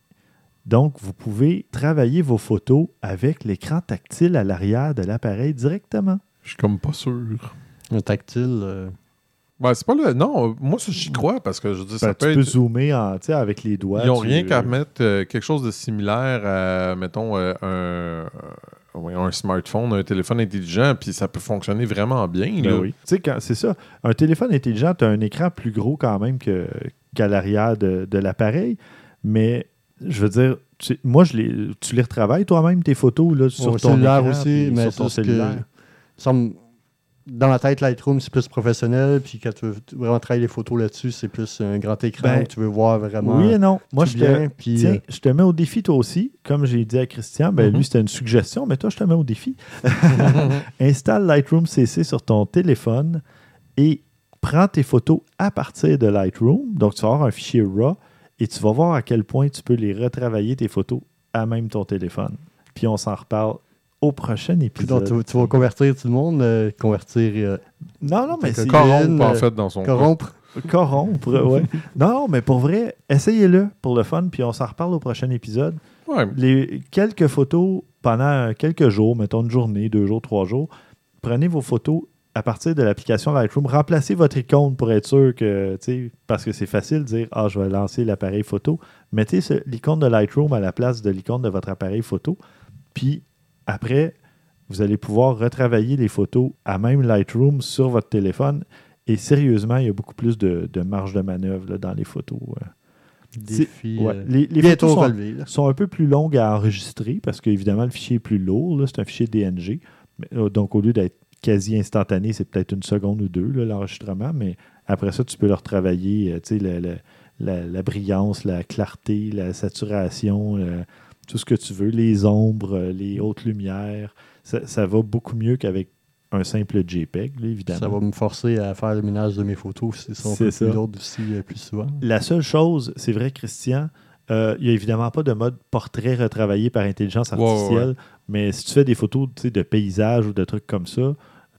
Donc, vous pouvez travailler vos photos avec l'écran tactile à l'arrière de l'appareil directement. Je suis comme pas sûr. Un tactile. euh, Ben, c'est pas le. Non, moi, ça, j'y crois parce que je veux dire, ça Ben, peut tu peux être. zoomer en, avec les doigts. Ils n'ont tu- rien qu'à mettre euh, quelque chose de similaire à, mettons, euh, un, euh, un smartphone, un téléphone intelligent, puis ça peut fonctionner vraiment bien. Ben là. oui. Tu sais, quand- c'est ça. Un téléphone intelligent, tu as un écran plus gros quand même qu'à l'arrière de, de l'appareil. Mais je veux dire, tu sais, moi, je les, tu les retravailles toi-même, tes photos, là, sur ton cellulaire écran, aussi, mais sur ton c'est ce que- cellulaire? Dans ma tête, Lightroom, c'est plus professionnel. Puis quand tu veux vraiment travailler les photos là-dessus, c'est plus un grand écran Ben, où tu veux voir vraiment. Oui et non. Moi, je bien. te, Puis, tiens, euh, je te mets au défi toi aussi. Comme j'ai dit à Christian, ben, Mhm. lui, c'était une suggestion, mais toi, je te mets au défi. Installe Lightroom CC sur ton téléphone et prends tes photos à partir de Lightroom. Donc, tu vas avoir un fichier RAW et tu vas voir à quel point tu peux les retravailler, tes photos, à même ton téléphone. Puis on s'en reparle au prochain donc, épisode. tu, tu vas convertir tout le monde, euh, convertir, euh, Non, non, mais c'est Corrompre, en euh, fait, dans son cas. corrompre. corrompre. ouais. Non, mais pour vrai, essayez-le pour le fun, puis on s'en reparle au prochain épisode. Ouais. les quelques photos pendant quelques jours, mettons une journée, deux jours, trois jours, prenez vos photos à partir de l'application Lightroom. Remplacez votre icône pour être sûr que, tu sais, parce que c'est facile de dire Ah, je vais lancer l'appareil photo. Mettez l'icône de Lightroom à la place de l'icône de votre appareil photo. Puis après, vous allez pouvoir retravailler les photos à même Lightroom sur votre téléphone. Et sérieusement, il y a beaucoup plus de, de marge de manœuvre là, dans les photos. euh. Défi. Ouais. euh, Les, photos sont, relevé. là. sont un peu plus longues à enregistrer parce qu'évidemment, le fichier est plus lourd. C'est un fichier DNG. Euh, donc, au lieu d'être quasi instantané, c'est peut-être une seconde ou deux, l'enregistrement. Mais après ça, tu peux le retravailler. euh, tu sais, le- le- la, la brillance, la clarté, la saturation, tout ce que tu veux, les ombres, euh, les hautes lumières. Ça, ça va beaucoup mieux qu'avec un simple JPEG, là, évidemment. Ça va me forcer à faire le ménage de mes photos si sont un C'est ça. plus lourdes aussi euh, plus souvent. La seule chose, c'est vrai, Christian, euh, il n'y a évidemment pas de mode portrait retravaillé par intelligence ouais, artificielle, mais si tu fais des photos tu sais, de paysages ou de trucs comme ça,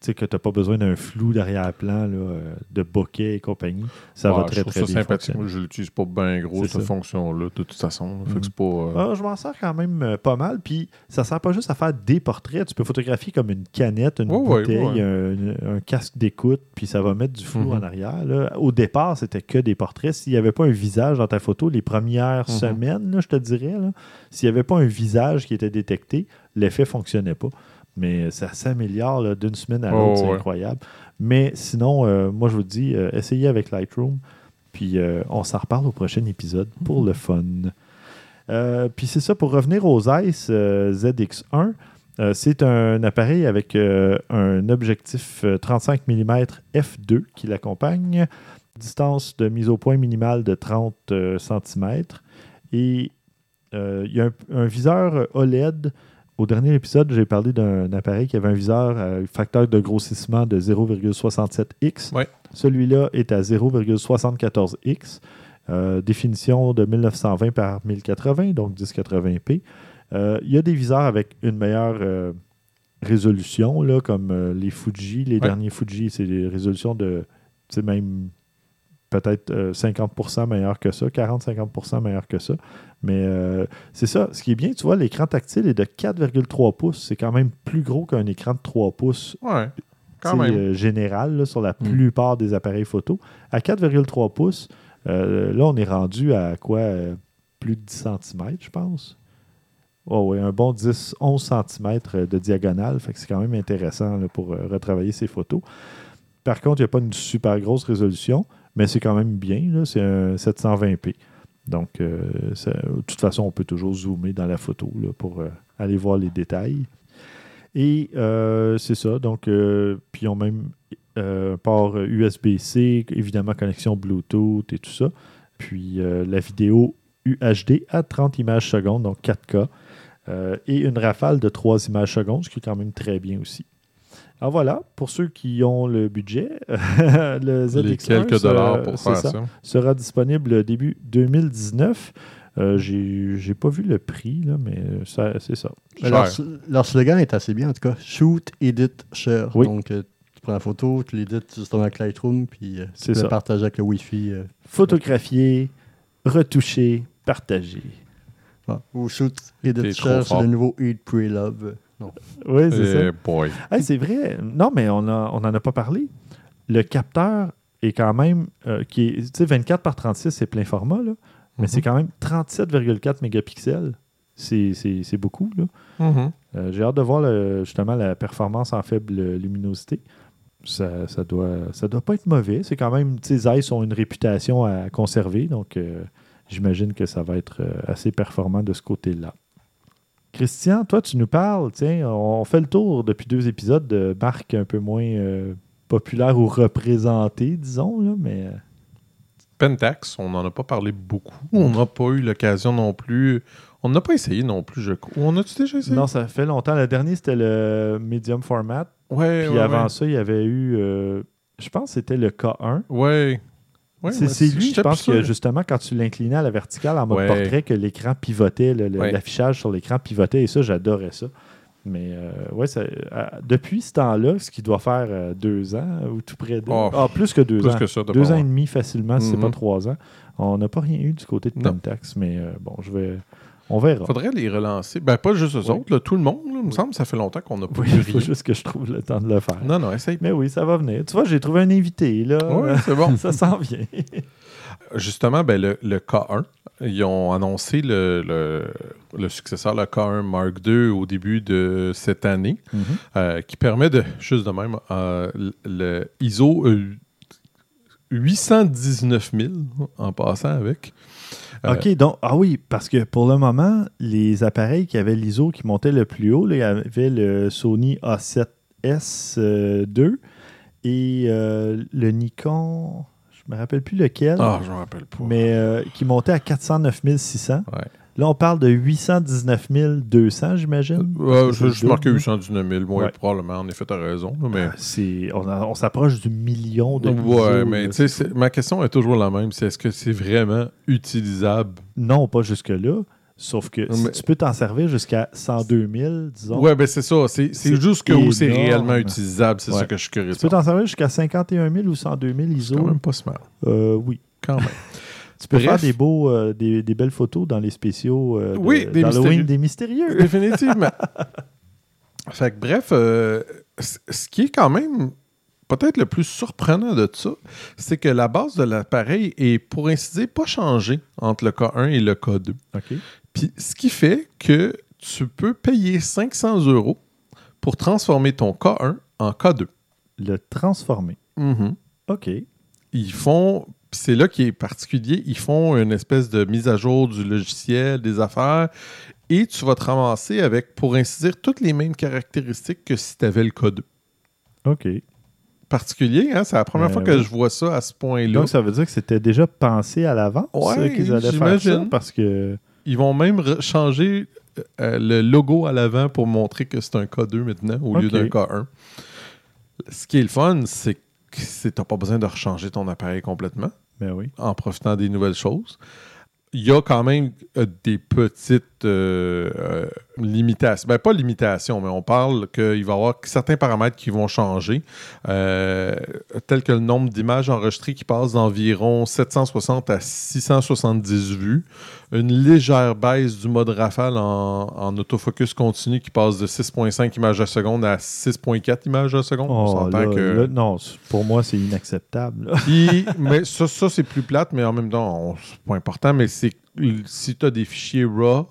sais que tu n'as pas besoin d'un flou d'arrière-plan, euh, de bokeh et compagnie, ça Ouais, va très je très ça bien sympathique. Moi, je l'utilise pas bien gros, cette fonction-là, de toute façon. Mhm. pas. euh, Ah, je m'en sers quand même euh, pas mal. Puis ça sert pas juste à faire des portraits. Tu peux photographier comme une canette, une Ouais, bouteille, ouais. Un, un casque d'écoute, puis ça va mettre du flou Mhm. en arrière. là. Au départ, c'était que des portraits. S'il n'y avait pas un visage dans ta photo, les premières Mhm. semaines, là, je te dirais, s'il n'y avait pas un visage qui était détecté, l'effet ne fonctionnait pas. Mais ça s'améliore d'une semaine à l'autre, Oh, c'est ouais. incroyable. Mais sinon, euh, moi je vous dis, euh, essayez avec Lightroom, puis euh, on s'en reparle au prochain épisode pour le fun. Puis c'est ça, pour revenir aux euh, ZX1, euh, c'est un appareil avec un objectif euh, 35 mm f2 qui l'accompagne, distance de mise au point minimale de 30 cm et il y a un, un viseur OLED. Au dernier épisode, j'ai parlé d'un appareil qui avait un viseur à facteur de grossissement de 0,67x. Ouais. Celui-là est à 0,74x. Euh, définition de 1920 par 1080, donc 1080p. Euh, il y a des viseurs avec une meilleure euh, résolution, là, comme euh, les Fuji. Les Ouais. derniers Fuji, c'est des résolutions de, même peut-être euh, 50% meilleur que ça, 40-50% meilleur que ça. Mais euh, c'est ça. Ce qui est bien, tu vois, l'écran tactile est de 4,3 pouces. C'est quand même plus gros qu'un écran de 3 pouces Ouais, quand même. euh, général là, sur la Mm. plupart des appareils photo. À 4,3 pouces, euh, là, on est rendu à quoi euh, Plus de 10 cm, je pense. Oh, oui, un bon 10-11 cm de diagonale. Fait que c'est quand même intéressant là, pour euh, retravailler ces photos. Par contre, il n'y a pas une super grosse résolution, mais c'est quand même bien. C'est un 720p. Donc, euh, de toute façon, on peut toujours zoomer dans la photo pour euh, aller voir les détails. Et euh, c'est ça. Donc, puis ont même port USB-C, évidemment connexion Bluetooth et tout ça. Puis la vidéo UHD à 30 images secondes, donc 4K. euh, et une rafale de 3 images secondes, ce qui est quand même très bien aussi. Alors voilà, pour ceux qui ont le budget, le ZX1 Les quelques sera- dollars pour faire ça, ça. sera disponible début 2019. Euh, j'ai j'ai pas vu le prix, là, mais ça- c'est ça. Mais Leur, leur slogan est assez bien, en tout cas. Shoot, edit, share. Oui. Donc, euh, tu prends la photo, tu l'édites justement avec Lightroom, puis euh, C'est tu la partager avec le Wi-Fi. euh, Photographier, retoucher, partager. ah. Ou shoot, edit, share, c'est le nouveau Eat, Pray, Love. Non. Oui, c'est Eh ça. boy. Hey, c'est vrai. Non, mais on n'en on en a pas parlé. Le capteur est quand même. euh, qui est, tu sais, 24 par 36, c'est plein format, là, mais Mhm. c'est quand même 37,4 mégapixels. C'est c'est- c'est beaucoup. Là. Mhm. Euh, J'ai hâte de voir le- justement la performance en faible luminosité. Ça, ça doit ça doit pas être mauvais. C'est quand même, tu sais, Zeiss ont une réputation à conserver, donc euh, j'imagine que ça va être assez performant de ce côté-là. Christian, toi, tu nous parles, tiens, on fait le tour depuis deux épisodes de marques un peu moins euh, populaires ou représentées, disons, là, mais euh, Pentax, on n'en a pas parlé beaucoup. On n'a pas eu l'occasion non plus. On n'a pas essayé non plus, je crois. On a-tu déjà essayé? non, ça fait longtemps. Le dernier, c'était le medium format. Ouais, Puis ouais, avant ouais. ça, il y avait eu, euh, je pense que c'était le K1. Ouais. Ouais, c'est lui, je pense que justement, quand tu l'inclinais à la verticale en mode Ouais. portrait, que l'écran pivotait, Ouais. l'affichage sur l'écran pivotait, et ça, j'adorais ça. Mais euh, ouais, ça- euh, depuis ce temps-là, ce qui doit faire euh, deux ans ou tout près de. Oh, ah, plus que deux Plus ans. que ça, de deux ans et demi facilement, si c'est pas trois ans. On n'a pas rien eu du côté de. Pentax, mais euh, bon, je vais. On verra. Faudrait les relancer. Ben, pas juste eux Oui. autres, là, tout le monde. Me Oui. semble que ça fait longtemps qu'on n'a pas Oui, il faut juste que je trouve le temps de le faire. Non, non, essaye. Mais oui, ça va venir. Tu vois, j'ai trouvé un invité, là. Ouais, c'est bon. ça s'en vient. Justement, ben, le, le K1, ils ont annoncé le, le, le successeur, le K1 Mark II, au début de cette année, euh, qui permet de, juste de même, euh, le, ISO euh, 819 000 en passant avec. Euh, OK, donc, ah oui, parce que pour le moment, les appareils qui avaient l'ISO qui montait le plus haut, là, il y avait le Sony A7S 2 et euh, le Nikon, je me rappelle plus lequel, Ah, je me rappelle pas. mais euh, qui montait à 409 600. Ouais. Là, on parle de 819 200, j'imagine. Euh, je c'est je marquais double. 819 000, ouais, Ouais. probablement. En effet, tu as raison. mais... Ah, c'est- on, s'approche du million de Ouais, mais tu sais, c'est- ma question est toujours la même. C'est est-ce que c'est vraiment utilisable? Non, pas jusque-là. Sauf que si Mais- tu peux t'en servir jusqu'à 102 000, disons. Ouais, ben c'est ça. C'est c'est C'est juste que où c'est réellement utilisable. C'est Ouais. ça que je suis curieux Tu peux t'en servir jusqu'à 51 000 ou 102 000 C'est ISO? quand même pas smart. Euh, oui. Quand même. Tu peux Bref. faire des, beaux, euh, des, des belles photos dans les spéciaux euh, de- Oui, des d'Halloween mystérieux. des mystérieux. Définitivement. fait que bref, euh, ce qui est quand même peut-être le plus surprenant de ça, c'est que la base de l'appareil est, pour ainsi dire, pas changée entre le K1 et le K2. OK. Puis ce qui fait que tu peux payer 500 euros pour transformer ton K1 en K2. Le transformer. Mhm. OK. Ils font, c'est là qui est particulier, ils font une espèce de mise à jour du logiciel, des affaires, et tu vas te ramasser avec, pour ainsi dire, toutes les mêmes caractéristiques que si tu avais le K2. OK. Particulier, hein? C'est la première Ben fois que oui. je vois ça à ce point-là. Donc, ça veut dire que c'était déjà pensé à l'avance Ouais, qu'ils allaient faire ça? J'imagine. parce que... Ils vont même changer euh, le logo à l'avant pour montrer que c'est un K2 maintenant au lieu d'un K1. Ce qui est le fun, c'est que tu n'as pas besoin de rechanger ton appareil complètement. Ben en profitant des nouvelles choses. Il y a quand même euh, des petites euh, euh, limitations. Ben, pas limitations, mais on parle qu'il va y avoir certains paramètres qui vont changer, euh, tel que le nombre d'images enregistrées qui passe d'environ 760 à 670 vues, une légère baisse du mode rafale en, en autofocus continu qui passe de 6.5 images à seconde à 6.4 images à seconde. on Oh, s'entend là, que... là, non, pour moi, c'est inacceptable. Puis, mais ça, ça c'est plus plate, mais en même temps, c'est pas important, mais c'est si tu as des fichiers RAW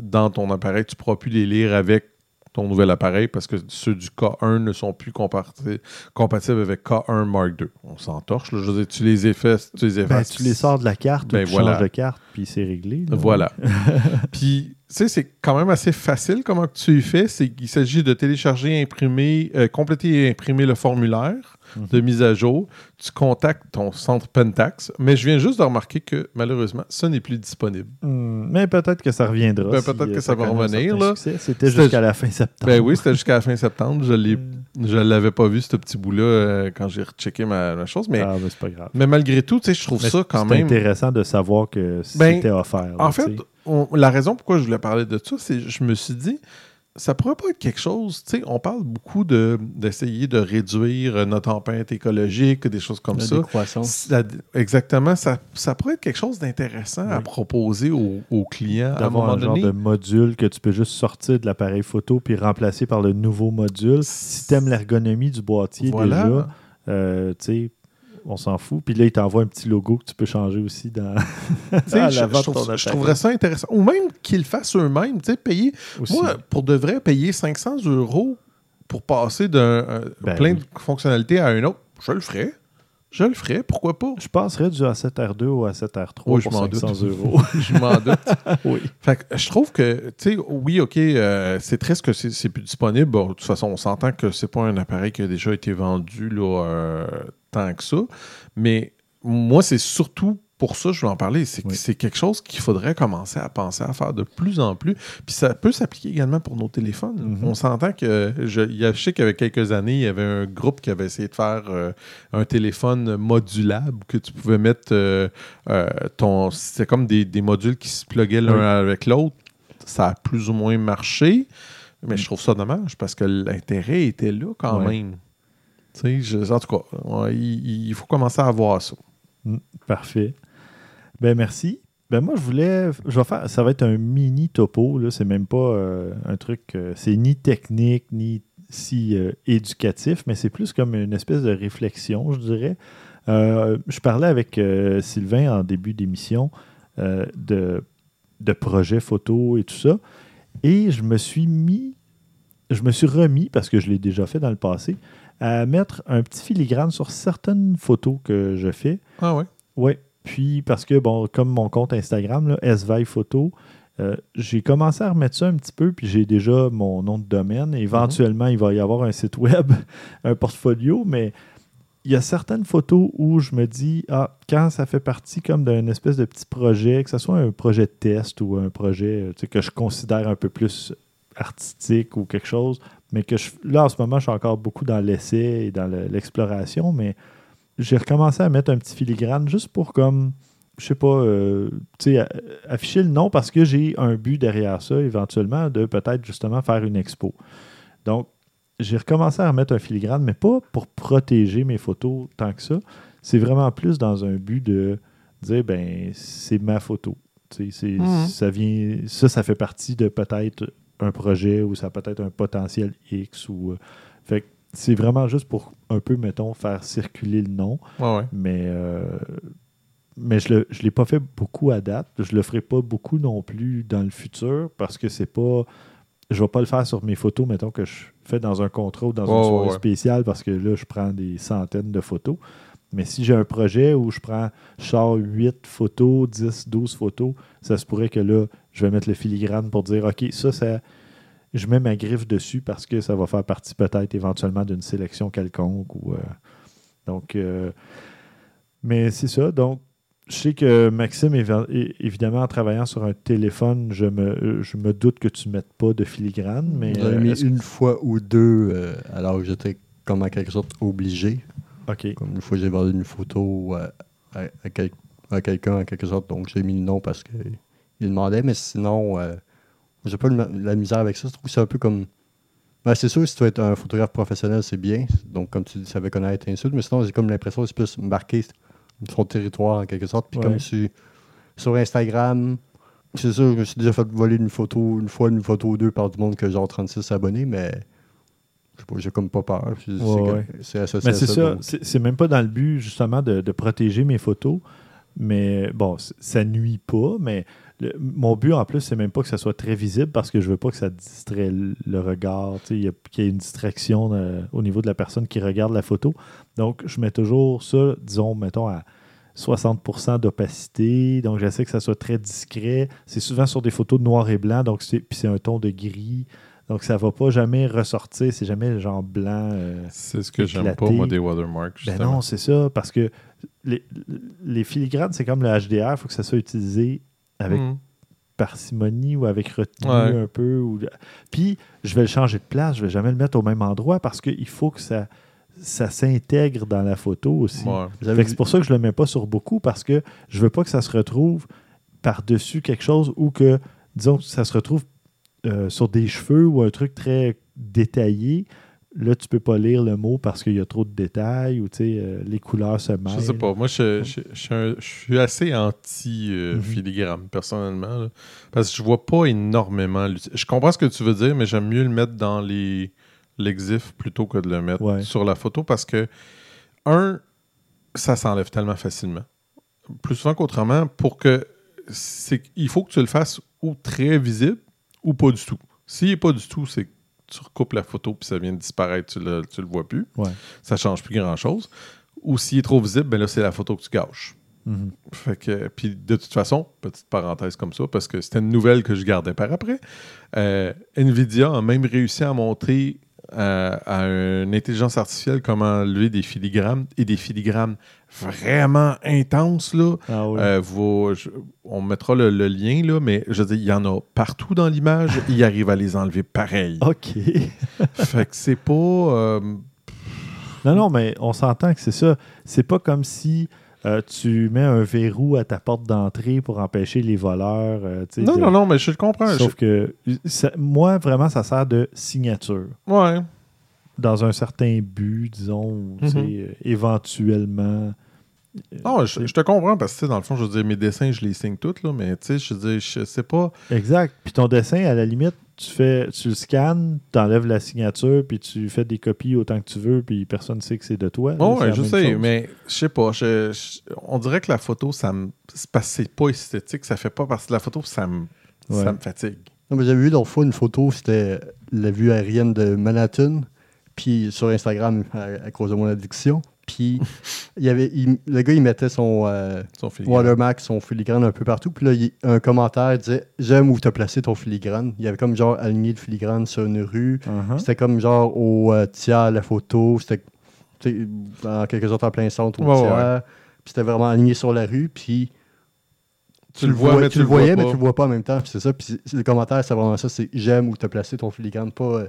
dans ton appareil, tu ne pourras plus les lire avec ton nouvel appareil parce que ceux du K1 ne sont plus compatibles avec K1 Mark II. On s'entorche. Je veux dire, tu les effaces, tu les Ben, effaces. tu les sors de la carte Ben ou tu voilà. changes de carte, puis c'est réglé. là. Voilà. Puis, sais, c'est quand même assez facile comment tu y fais. C'est qu'il s'agit de télécharger, imprimer, euh, compléter et imprimer le formulaire de mise à jour. Tu contactes ton centre Pentax, mais je viens juste de remarquer que malheureusement, ça n'est plus disponible. Hmm, mais peut-être que ça reviendra. Ben, si, peut-être que euh, ça va revenir. C'était jusqu'à la fin septembre. Ben oui, c'était jusqu'à la fin septembre. Je l'ai, Hmm. l'avais pas vu ce petit bout-là euh, quand j'ai rechecké ma, ma chose, mais, Ah, ben, c'est pas grave. mais malgré tout, tu sais, je trouve Mais ça quand c'est même. intéressant de savoir que Ben, c'était offert. là, En fait, on- la raison pourquoi je voulais parler de ça, c'est que je me suis dit, ça pourrait pas être quelque chose, tu sais, on parle beaucoup de, d'essayer de réduire euh, notre empreinte écologique, des choses comme La ça. décroissance. Ça- exactement, ça, ça pourrait être quelque chose d'intéressant à proposer aux, aux clients un D'avoir moment un genre donné. de module que tu peux juste sortir de l'appareil photo puis remplacer par le nouveau module. Si tu aimes l'ergonomie du boîtier Voilà. déjà, euh, tu sais, on s'en fout. Puis là, il t'envoie un petit logo que tu peux changer aussi dans à je, je trouve- je trouverais ça intéressant. Ou même qu'ils le fassent eux-mêmes, tu sais, payer. aussi. Moi, pour de vrai, payer 500 euros pour passer d'un un- Ben plein oui. de fonctionnalités à un autre, je le ferais. Je le ferais, pourquoi pas? Je passerais du A7R2 au A7R3 Oui, je pour m'en 500 doute. euros. je m'en doute. oui. Fait que je trouve que, tu sais, oui, OK, euh, c'est triste que c'est c'est plus disponible. Bon, de toute façon, on s'entend que c'est pas un appareil qui a déjà été vendu là, euh, tant que ça. Mais moi, c'est surtout pour ça je veux en parler. C'est que Oui. c'est quelque chose qu'il faudrait commencer à penser à faire de plus en plus. Puis ça peut s'appliquer également pour nos téléphones. Mhm. On s'entend que, je, y je sais qu'avec quelques années, il y avait un groupe qui avait essayé de faire euh, un téléphone modulable que tu pouvais mettre euh, euh, ton. C'était comme des, des modules qui se pluguaient l'un Oui. avec l'autre. Ça a plus ou moins marché. Mais Mm. je trouve ça dommage parce que l'intérêt était là quand Ouais. même. Tu sais, je- en tout cas, il, il faut commencer à voir ça. Parfait. Ben merci. Ben moi, je voulais. Je vais faire. Ça va être un mini topo. Là. C'est même pas euh, un truc. euh, c'est ni technique, ni si euh, éducatif, mais c'est plus comme une espèce de réflexion, je dirais. Je parlais avec Sylvain en début d'émission de, de projets photo et tout ça. Et je me suis mis. Je me suis remis, parce que je l'ai déjà fait dans le passé, à mettre un petit filigrane sur certaines photos que je fais. Ah ouais? Oui. Puis, parce que, bon, comme mon compte Instagram, là, SVI Photo, euh, j'ai commencé à remettre ça un petit peu, puis j'ai déjà mon nom de domaine. Éventuellement, il va y avoir un site web, un portfolio, mais il y a certaines photos où je me dis, ah, quand ça fait partie comme d'un espèce de petit projet, que ce soit un projet de test ou un projet euh, que je considère un peu plus artistique ou quelque chose, mais que je, là, en ce moment, je suis encore beaucoup dans l'essai et dans le- l'exploration, mais j'ai recommencé à mettre un petit filigrane juste pour comme, je sais pas, euh, tu sais, a- afficher le nom parce que j'ai un but derrière ça, éventuellement, de peut-être justement faire une expo. Donc, j'ai recommencé à remettre un filigrane, mais pas pour protéger mes photos tant que ça. C'est vraiment plus dans un but de dire, ben, c'est ma photo. Tu sais, c'est- Mhm. ça vient, ça, ça fait partie de peut-être un projet ou ça a peut-être un potentiel X ou. euh, fait que c'est vraiment juste pour un peu, mettons, faire circuler le nom. Ouais, ouais. Mais, euh, mais je ne l'ai pas fait beaucoup à date. Je le ferai pas beaucoup non plus dans le futur parce que c'est pas. Je vais pas le faire sur mes photos, mettons, que je fais dans un contrat ou dans Ouais, une soirée spéciale parce que là, je prends des centaines de photos. Mais si j'ai un projet où je prends, je sors 8 photos, 10, 12 photos, ça se pourrait que là, je vais mettre le filigrane pour dire, OK, ça, ça je mets ma griffe dessus parce que ça va faire partie peut-être éventuellement d'une sélection quelconque. Ou, euh, donc, euh, mais c'est ça. Donc, je sais que Maxime, évidemment, en travaillant sur un téléphone, je me, je me doute que tu ne mettes pas de filigrane. Mais J'en ai euh, mis une fois ou deux, euh, alors que j'étais comme en quelque sorte obligé. OK. Comme une fois, j'ai vendu une photo euh, à, à quel- à quelqu'un en quelque sorte, donc j'ai mis le nom parce qu'il demandait, mais sinon, euh, j'ai pas la misère avec ça. Je trouve que c'est un peu comme. Ben, c'est sûr, si tu veux être un photographe professionnel, c'est bien. Donc, comme tu dis, ça veut connaître insulte, mais sinon, j'ai comme l'impression que c'est plus marquer son territoire en quelque sorte. Puis, Ouais. comme sur, sur Instagram, c'est sûr, je me suis déjà fait voler une photo, une fois, une photo ou deux par du monde que genre 36 abonnés, mais je sais pas, j'ai comme pas peur. C'est Ouais, associé Mais à c'est ça. C'est même pas dans le but, justement, de, de protéger mes photos. Mais bon, ça nuit pas. Mais le- mon but, en plus, c'est même pas que ça soit très visible parce que je veux pas que ça distrait le regard. tu sais, il y a- Qu'il y ait une distraction euh, au niveau de la personne qui regarde la photo. Donc, je mets toujours ça, disons, mettons, à 60% d'opacité. Donc, j'essaie que ça soit très discret. C'est souvent sur des photos de noir et blanc, donc c'est, puis c'est un ton de gris. Donc, ça va pas jamais ressortir. C'est jamais genre blanc. euh, C'est ce que j'aime pas, moi, des watermarks. ben non, c'est ça, parce que les, les filigranes, c'est comme le HDR, il faut que ça soit utilisé avec Mhm. parcimonie ou avec retenue Ouais. un peu. Ou... Puis, je vais le changer de place, je vais jamais le mettre au même endroit parce qu'il faut que ça, ça s'intègre dans la photo aussi. Ouais. C'est pour ça que je le mets pas sur beaucoup parce que je veux pas que ça se retrouve par-dessus quelque chose ou que, disons, que ça se retrouve euh, sur des cheveux ou un truc très détaillé. Là, tu peux pas lire le mot parce qu'il y a trop de détails ou euh, les couleurs se mêlent. Je sais pas. Moi, je, je- je suis un- je suis assez Mhm. anti-filigrane, personnellement. là. parce que je vois pas énormément. Je comprends ce que tu veux dire, mais j'aime mieux le mettre dans les l'exif plutôt que de le mettre Ouais. sur la photo parce que, un, ça s'enlève tellement facilement. Plus souvent qu'autrement, pour que. c'est Il faut que tu le fasses ou très visible ou pas du tout. S'il n'est pas du tout, c'est que tu recoupes la photo puis ça vient de disparaître, tu le, tu le vois plus. Ouais. Ça change plus grand-chose. Ou s'il est trop visible, ben là, c'est la photo que tu gâches. Mhm. Fait que, puis de toute façon, petite parenthèse comme ça, parce que c'était une nouvelle que je gardais par après. euh, Nvidia a même réussi à montrer euh, à une intelligence artificielle comment enlever des filigrammes et des filigrammes vraiment intenses. Là. Ah oui. Euh, vous- je- on mettra le, le lien, là, mais je veux dire, il y en a partout dans l'image. il arrive à les enlever pareil. OK. fait que c'est pas. euh, Non, non, mais on s'entend que c'est ça. C'est pas comme si euh, tu mets un verrou à ta porte d'entrée pour empêcher les voleurs. euh, Non, de- non, non, mais je le comprends. Sauf que ça- moi, vraiment, ça sert de signature. Ouais. Dans un certain but, disons, ou, tu sais, Mhm. euh, éventuellement. euh, Non, je, je te comprends parce que tu sais, dans le fond, je veux dire, mes dessins, je les signe tous, là, mais tu sais, je veux dire, je sais pas. Exact. Puis ton dessin, à la limite, tu fais, tu le scannes, tu enlèves la signature, puis tu fais des copies autant que tu veux, puis personne ne sait que c'est de toi. Oh, ouais, je sais, chose. mais je sais pas. je- je- on dirait que la photo, ça me. C'est parce que c'est pas esthétique, ça fait pas partie de la photo, ça me, Ouais. ça me fatigue. Non, mais j'avais vu l'autre fois une photo, c'était la vue aérienne de Manhattan, puis sur Instagram, à, à cause de mon addiction. Puis il y avait, il- le gars, il mettait son euh, Son watermark, son filigrane un peu partout. Puis là, il- un commentaire disait J'aime où tu as placé ton filigrane. Il y avait comme genre aligné le filigrane sur une rue. Uh-huh. C'était comme genre au euh, tiers la photo. C'était en quelque sorte en plein centre au Ouais, tiers. Puis c'était vraiment aligné sur la rue. Puis Tu le vois, mais tu le le vois voyais, mais pas. tu le vois pas en même temps. Puis c'est ça. Puis le commentaire, c'est vraiment ça c'est j'aime où tu as placé ton filigrane. Pas euh,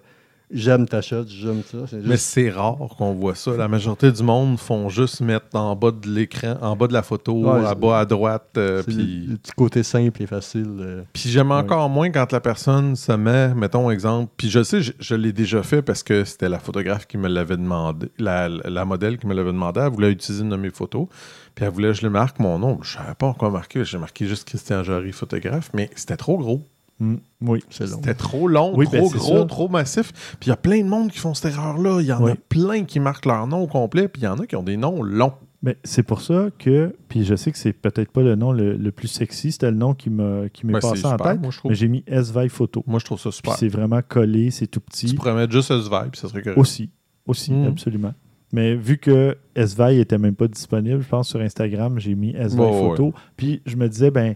j'aime ta shot, j'aime ça. Mais c'est rare qu'on voit ça. La majorité du monde font juste mettre en bas de l'écran, en bas de la photo, Ouais, à bas à droite. euh, le, puis le petit côté simple et facile. euh. Puis j'aime Ouais. encore moins quand la personne se met, mettons exemple, puis je sais, je, je l'ai déjà fait parce que c'était la photographe qui me l'avait demandé, la, la modèle qui me l'avait demandé, elle voulait utiliser une de mes photos, puis elle voulait que je le marque mon nom. Je savais pas encore marqué, j'ai marqué juste Christian Jory, photographe, mais c'était trop gros. Mm, oui. C'était trop long, Oui, trop ben, gros, ça. trop massif. Puis il y a plein de monde qui font cette erreur-là. Il y en Oui. a plein qui marquent leur nom au complet, puis il y en a qui ont des noms longs. Mais c'est pour ça que, puis je sais que c'est peut-être pas le nom le, le plus sexy, c'était le nom qui m'a- qui m'est Ben, passé en super, tête, moi, je trouve. mais j'ai mis S-Vibe Photo. Moi, je trouve ça super. c'est vraiment collé, c'est tout Tu petit. pourrais mettre juste ce vibe, ça serait correct. Aussi, aussi, Mm. absolument. Mais vu que S-Vibe était même pas disponible, je pense sur Instagram, j'ai mis S-Vibe Bon, Photo. Puis je me disais, ben,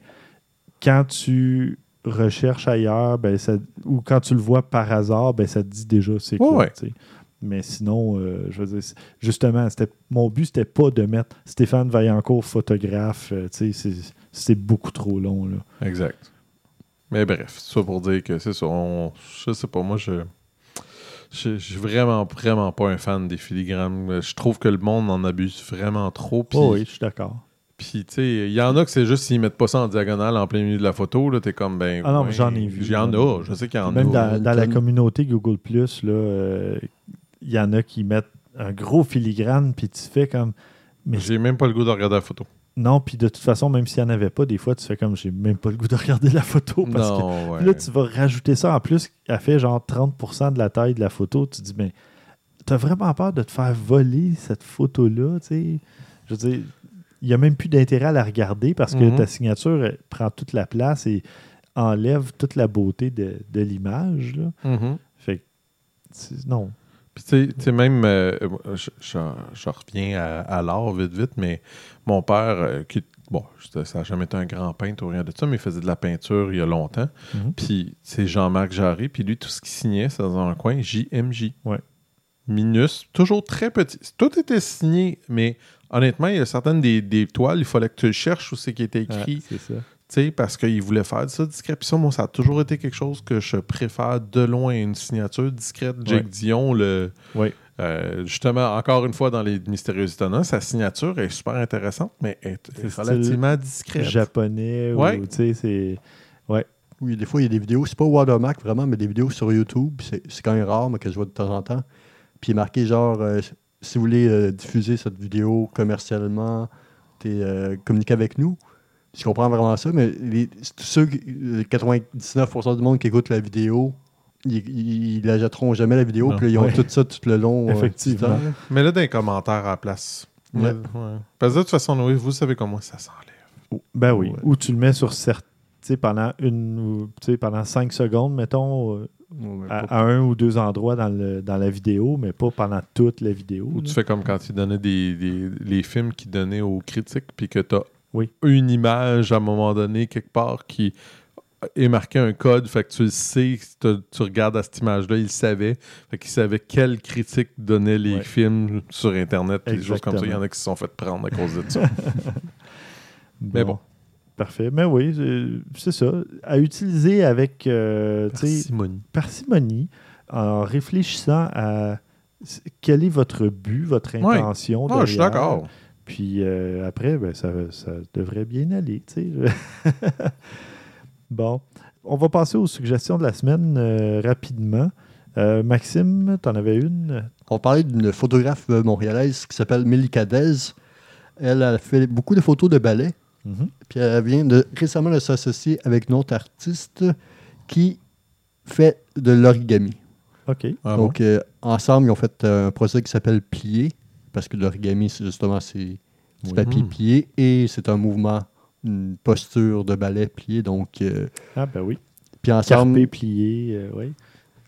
quand tu recherches ailleurs, ben, ça- ou quand tu le vois par hasard, ben, ça te dit déjà c'est quoi. ouais. Mais sinon, euh, je veux dire, justement, mon but, c'était pas de mettre Stéphane Vaillancourt photographe. euh, c'est, beaucoup trop long. Là. Exact. Mais bref, ça pour dire que c'est ça. on- je sais pas, moi, je. Je suis vraiment, vraiment pas un fan des filigranes. Je trouve que le monde en abuse vraiment trop. Oh oui, je suis d'accord. Puis, tu sais, il y en a que c'est juste s'ils mettent pas ça en diagonale en plein milieu de la photo, là, t'es comme, ben. Ah non, ouais, j'en ai vu. Il y en a, je sais qu'il y en Même a. dans, dans la communauté Google, là, euh, il y en a qui mettent un gros filigrane, puis tu fais comme. Mais J'ai même pas le goût de regarder la photo. non, puis de toute façon, même s'il n'y en avait pas, des fois, tu fais comme j'ai même pas le goût de regarder la photo. Parce que ouais. Là, tu vas rajouter ça. En plus, elle fait genre 30% de la taille de la photo. Tu te dis, mais t'as vraiment peur de te faire voler cette photo-là, tu sais? Je veux dire, il n'y a même plus d'intérêt à la regarder parce que Mhm. ta signature elle prend toute la place et enlève toute la beauté de, de l'image. là. Mhm. Fait que, non. Puis, tu sais- tu sais, même, euh, je, je- je reviens à, à l'art vite, vite, mais mon père, euh, qui, bon, ça n'a jamais été un grand peintre ou rien de ça, mais il faisait de la peinture il y a longtemps. Mhm. Puis, c'est Jean-Marc Jarry, puis lui, tout ce qu'il signait, c'est dans un coin JMJ. Ouais. Minus, toujours très petit. Tout était signé, mais honnêtement, il y a certaines des, des toiles, il fallait que tu le cherches où c'est qui était écrit. Ouais, c'est ça. Tu sais, parce qu'il voulait faire ça discret. Puis ça, moi, ça a toujours été quelque chose que je préfère de loin, une signature discrète. Jake Ouais. Dion, le, Oui. euh, justement, encore une fois, dans les Mystérieux Étonnants, sa signature est super intéressante, mais est, C'est est relativement discrète. Japonais Ouais. ou tu sais, c'est. Oui, des fois, il y a des vidéos, c'est pas Watermark vraiment, mais des vidéos sur YouTube. C'est c'est quand même rare, mais que je vois de temps en temps. Puis il est marqué genre, euh, si vous voulez euh, diffuser cette vidéo commercialement, t'es, euh, communiquez avec nous. Je comprends vraiment ça, mais les, c'est tous ceux, qui- euh, 99% du monde qui écoute la vidéo, ils, ils, ils la jetteront jamais la vidéo, puis là, ils ont Ouais. tout ça tout le long. euh, Effectivement. là. Mais là, dans les commentaires à la place. Ouais. Mais- ouais. Parce que de toute façon, oui, vous savez comment ça s'enlève. Ben oui. Ouais. Ou tu le mets sur sais, pendant une ou- tu sais, pendant cinq secondes, mettons, euh, Ouais, à, un ou deux endroits dans, le, dans la vidéo, mais pas pendant toute la vidéo. Ou tu fais comme quand ils donnaient des, des- les films qu'ils donnaient aux critiques, puis que tu as Oui. une image à un moment donné, quelque part, qui est marqué un code, fait que tu le sais, tu, tu regardes à cette image-là, ils savaient, fait qu'ils savaient quelle critique donnait les Ouais. films sur Internet, des choses comme ça. Il y en a qui se sont fait prendre à cause de ça. Mais bon. Parfait. Mais oui, c'est ça. À utiliser avec euh, Parcimonie. parcimonie, en réfléchissant à quel est votre but, votre intention. Ah, je suis d'accord. Puis euh, après, ben, ça, ça devrait bien aller. bon, on va passer aux suggestions de la semaine euh, rapidement. Maxime, tu en avais une? On parlait d'une photographe montréalaise qui s'appelle Melika Dez. Elle a fait beaucoup de photos de ballet. Mhm. Puis elle vient de récemment de s'associer avec une autre artiste qui fait de l'origami. OK. Ah bon? Donc, euh, ensemble, ils ont fait euh, un projet qui s'appelle Plier, parce que l'origami, c'est justement c'est du Oui. papier Mm. plié et c'est un mouvement, une posture de ballet plié. Donc, euh, Ah, ben oui. puis ensemble, Carpé, plié, euh, oui.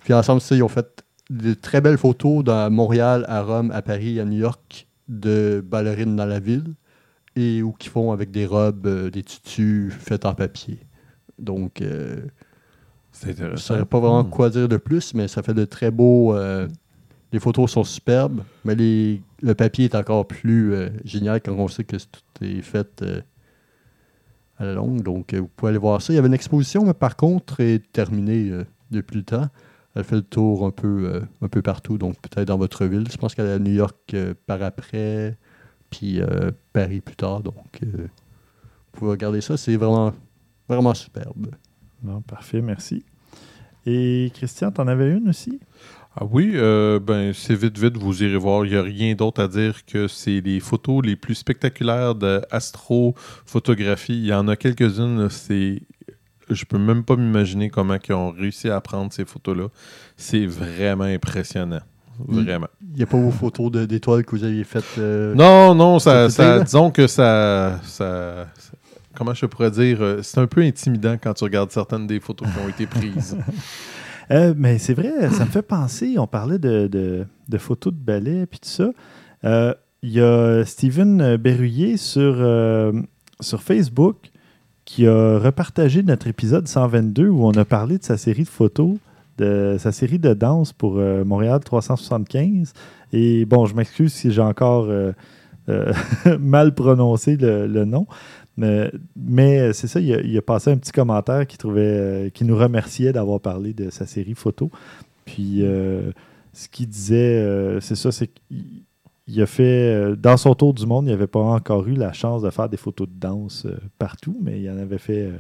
puis ensemble, ça, ils ont fait de très belles photos dans Montréal, à Rome, à Paris, à New York, de ballerines dans la ville, et où qui font avec des robes, euh, des tutus faits en papier. Donc, euh, C'est je ne intéressant. saurais pas vraiment Hmm. quoi dire de plus, mais ça fait de très beaux. euh, les photos sont superbes, mais les, le papier est encore plus euh, génial quand on sait que c'est- tout est fait euh, à la longue. Donc, euh, vous pouvez aller voir ça. Il y avait une exposition, mais par contre, elle est terminée euh, depuis le temps. Elle fait le tour un peu, euh, un peu partout, donc peut-être dans votre ville. Je pense qu'elle est à New York euh, par après, puis euh, Paris plus tard. Donc, euh, vous pouvez regarder ça. C'est vraiment, vraiment superbe. Bon, parfait, merci. Et Christian, tu en avais une aussi? Ah oui, euh, ben c'est vite vite, vous irez voir. Il n'y a rien d'autre à dire que c'est les photos les plus spectaculaires d'astrophotographie. Il y en a quelques-unes, c'est. Je peux même pas m'imaginer comment ils ont réussi à prendre ces photos-là. C'est vraiment impressionnant. Vraiment. Il n'y a pas vos photos d'étoiles que vous aviez faites. euh, Non, non, ça, ça- disons que ça, ça, ça- Comment je pourrais dire euh, C'est un peu intimidant quand tu regardes certaines des photos qui ont été prises. Euh, mais c'est vrai, ça me fait penser, on parlait de, de- de photos de ballet puis tout ça. Euh, Il y a Steven Berruyer sur, sur Facebook qui a repartagé notre épisode 122 où on a parlé de sa série de photos, de sa série de danse pour euh, Montréal 375. Et bon, je m'excuse si j'ai encore euh, euh, mal prononcé le, le nom. Mais, mais c'est ça, il a, il a passé un petit commentaire qui, trouvait, qui nous remerciait d'avoir parlé de sa série photo. Puis ce qu'il disait, c'est ça, c'est qu'il il a fait, dans son tour du monde, il n'avait pas encore eu la chance de faire des photos de danse partout, mais il en avait fait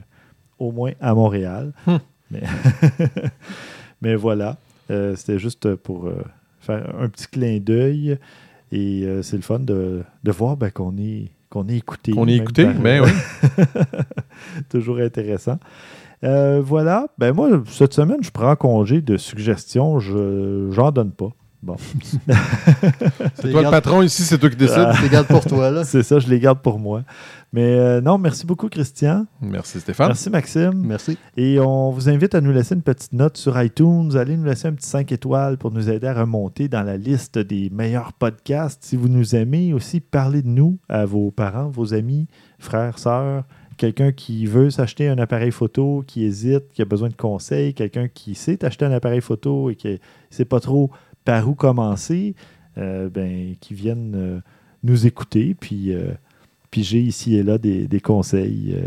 au moins à Montréal. Hmm. Mais, mais voilà, Euh, c'était juste pour euh, faire un petit clin d'œil. Et euh, c'est le fun de, de voir ben, qu'on est, qu'on est écouté. On est écouté, par- ben oui. Toujours intéressant. Voilà. Ben moi, cette semaine, je prends congé de suggestions. Je j'en donne pas. Bon. C'est toi le patron ici, c'est toi qui décides. Ah. Je les garde pour toi, là. C'est ça, je les garde pour moi. Mais euh, non, merci beaucoup, Christian. Merci Stéphane. Merci, Maxime. Merci. Et on vous invite à nous laisser une petite note sur iTunes. Allez nous laisser un petit 5 étoiles pour nous aider à remonter dans la liste des meilleurs podcasts. Si vous nous aimez, aussi parlez de nous à vos parents, vos amis, frères, sœurs, quelqu'un qui veut s'acheter un appareil photo, qui hésite, qui a besoin de conseils, quelqu'un qui sait acheter un appareil photo et qui ne sait pas trop par où commencer, euh, ben, qui viennent euh, nous écouter, puis euh, piger ici et là des, des conseils.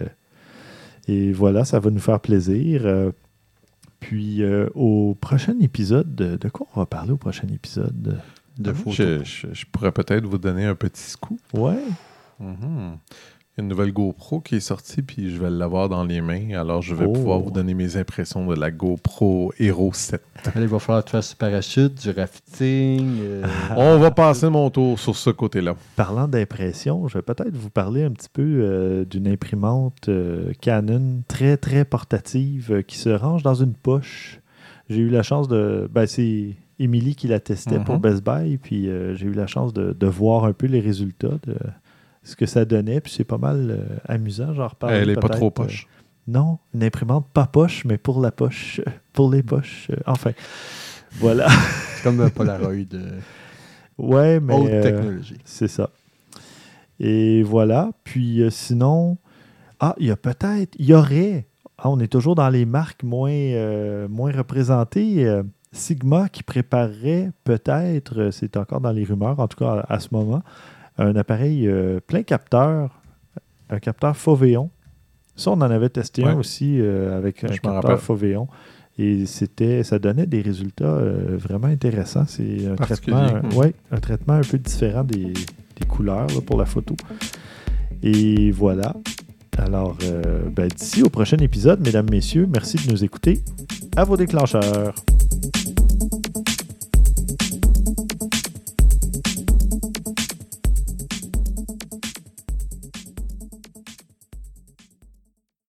et voilà, ça va nous faire plaisir. Puis au prochain épisode, de, quoi on va parler au prochain épisode? De photos. Je, je- je pourrais peut-être vous donner un petit scoop. Ouais. Mhm. Une nouvelle GoPro qui est sortie, puis je vais l'avoir dans les mains. Alors, je vais Oh. pouvoir vous donner mes impressions de la GoPro Hero 7. Allez, il va falloir que tu fasses du parachute, du rafting. euh, On va passer mon tour sur ce côté-là. Parlant d'impression, je vais peut-être vous parler un petit peu euh, d'une imprimante euh, Canon très, très portative euh, qui se range dans une poche. J'ai eu la chance de... Ben, c'est Émilie qui la testait Mhm. pour Best Buy, puis euh, j'ai eu la chance de, de voir un peu les résultats de ce que ça donnait, puis c'est pas mal euh, amusant. J'en reparle Elle est pas trop peut-être, euh, poche. Non, une imprimante pas poche, mais pour la poche, pour les poches. euh, Enfin, voilà. C'est comme un Polaroid. Ouais, mais haute technologie. c'est ça. Et voilà. Puis sinon, ah, il y a peut-être, il y aurait, ah, on est toujours dans les marques moins, euh, moins représentées. euh, Sigma qui préparerait peut-être, c'est encore dans les rumeurs, en tout cas à, à ce moment, un appareil euh, plein capteur, un capteur Foveon. Ça, on en avait testé un aussi euh, avec un Je capteur. Foveon. Et c'était, ça donnait des résultats euh, vraiment intéressants. C'est un traitement, Particulier. ouais, un traitement un peu différent des, des couleurs là, pour la photo. Et voilà. Alors, euh, ben, d'ici au prochain épisode, mesdames, messieurs, merci de nous écouter. À vos déclencheurs.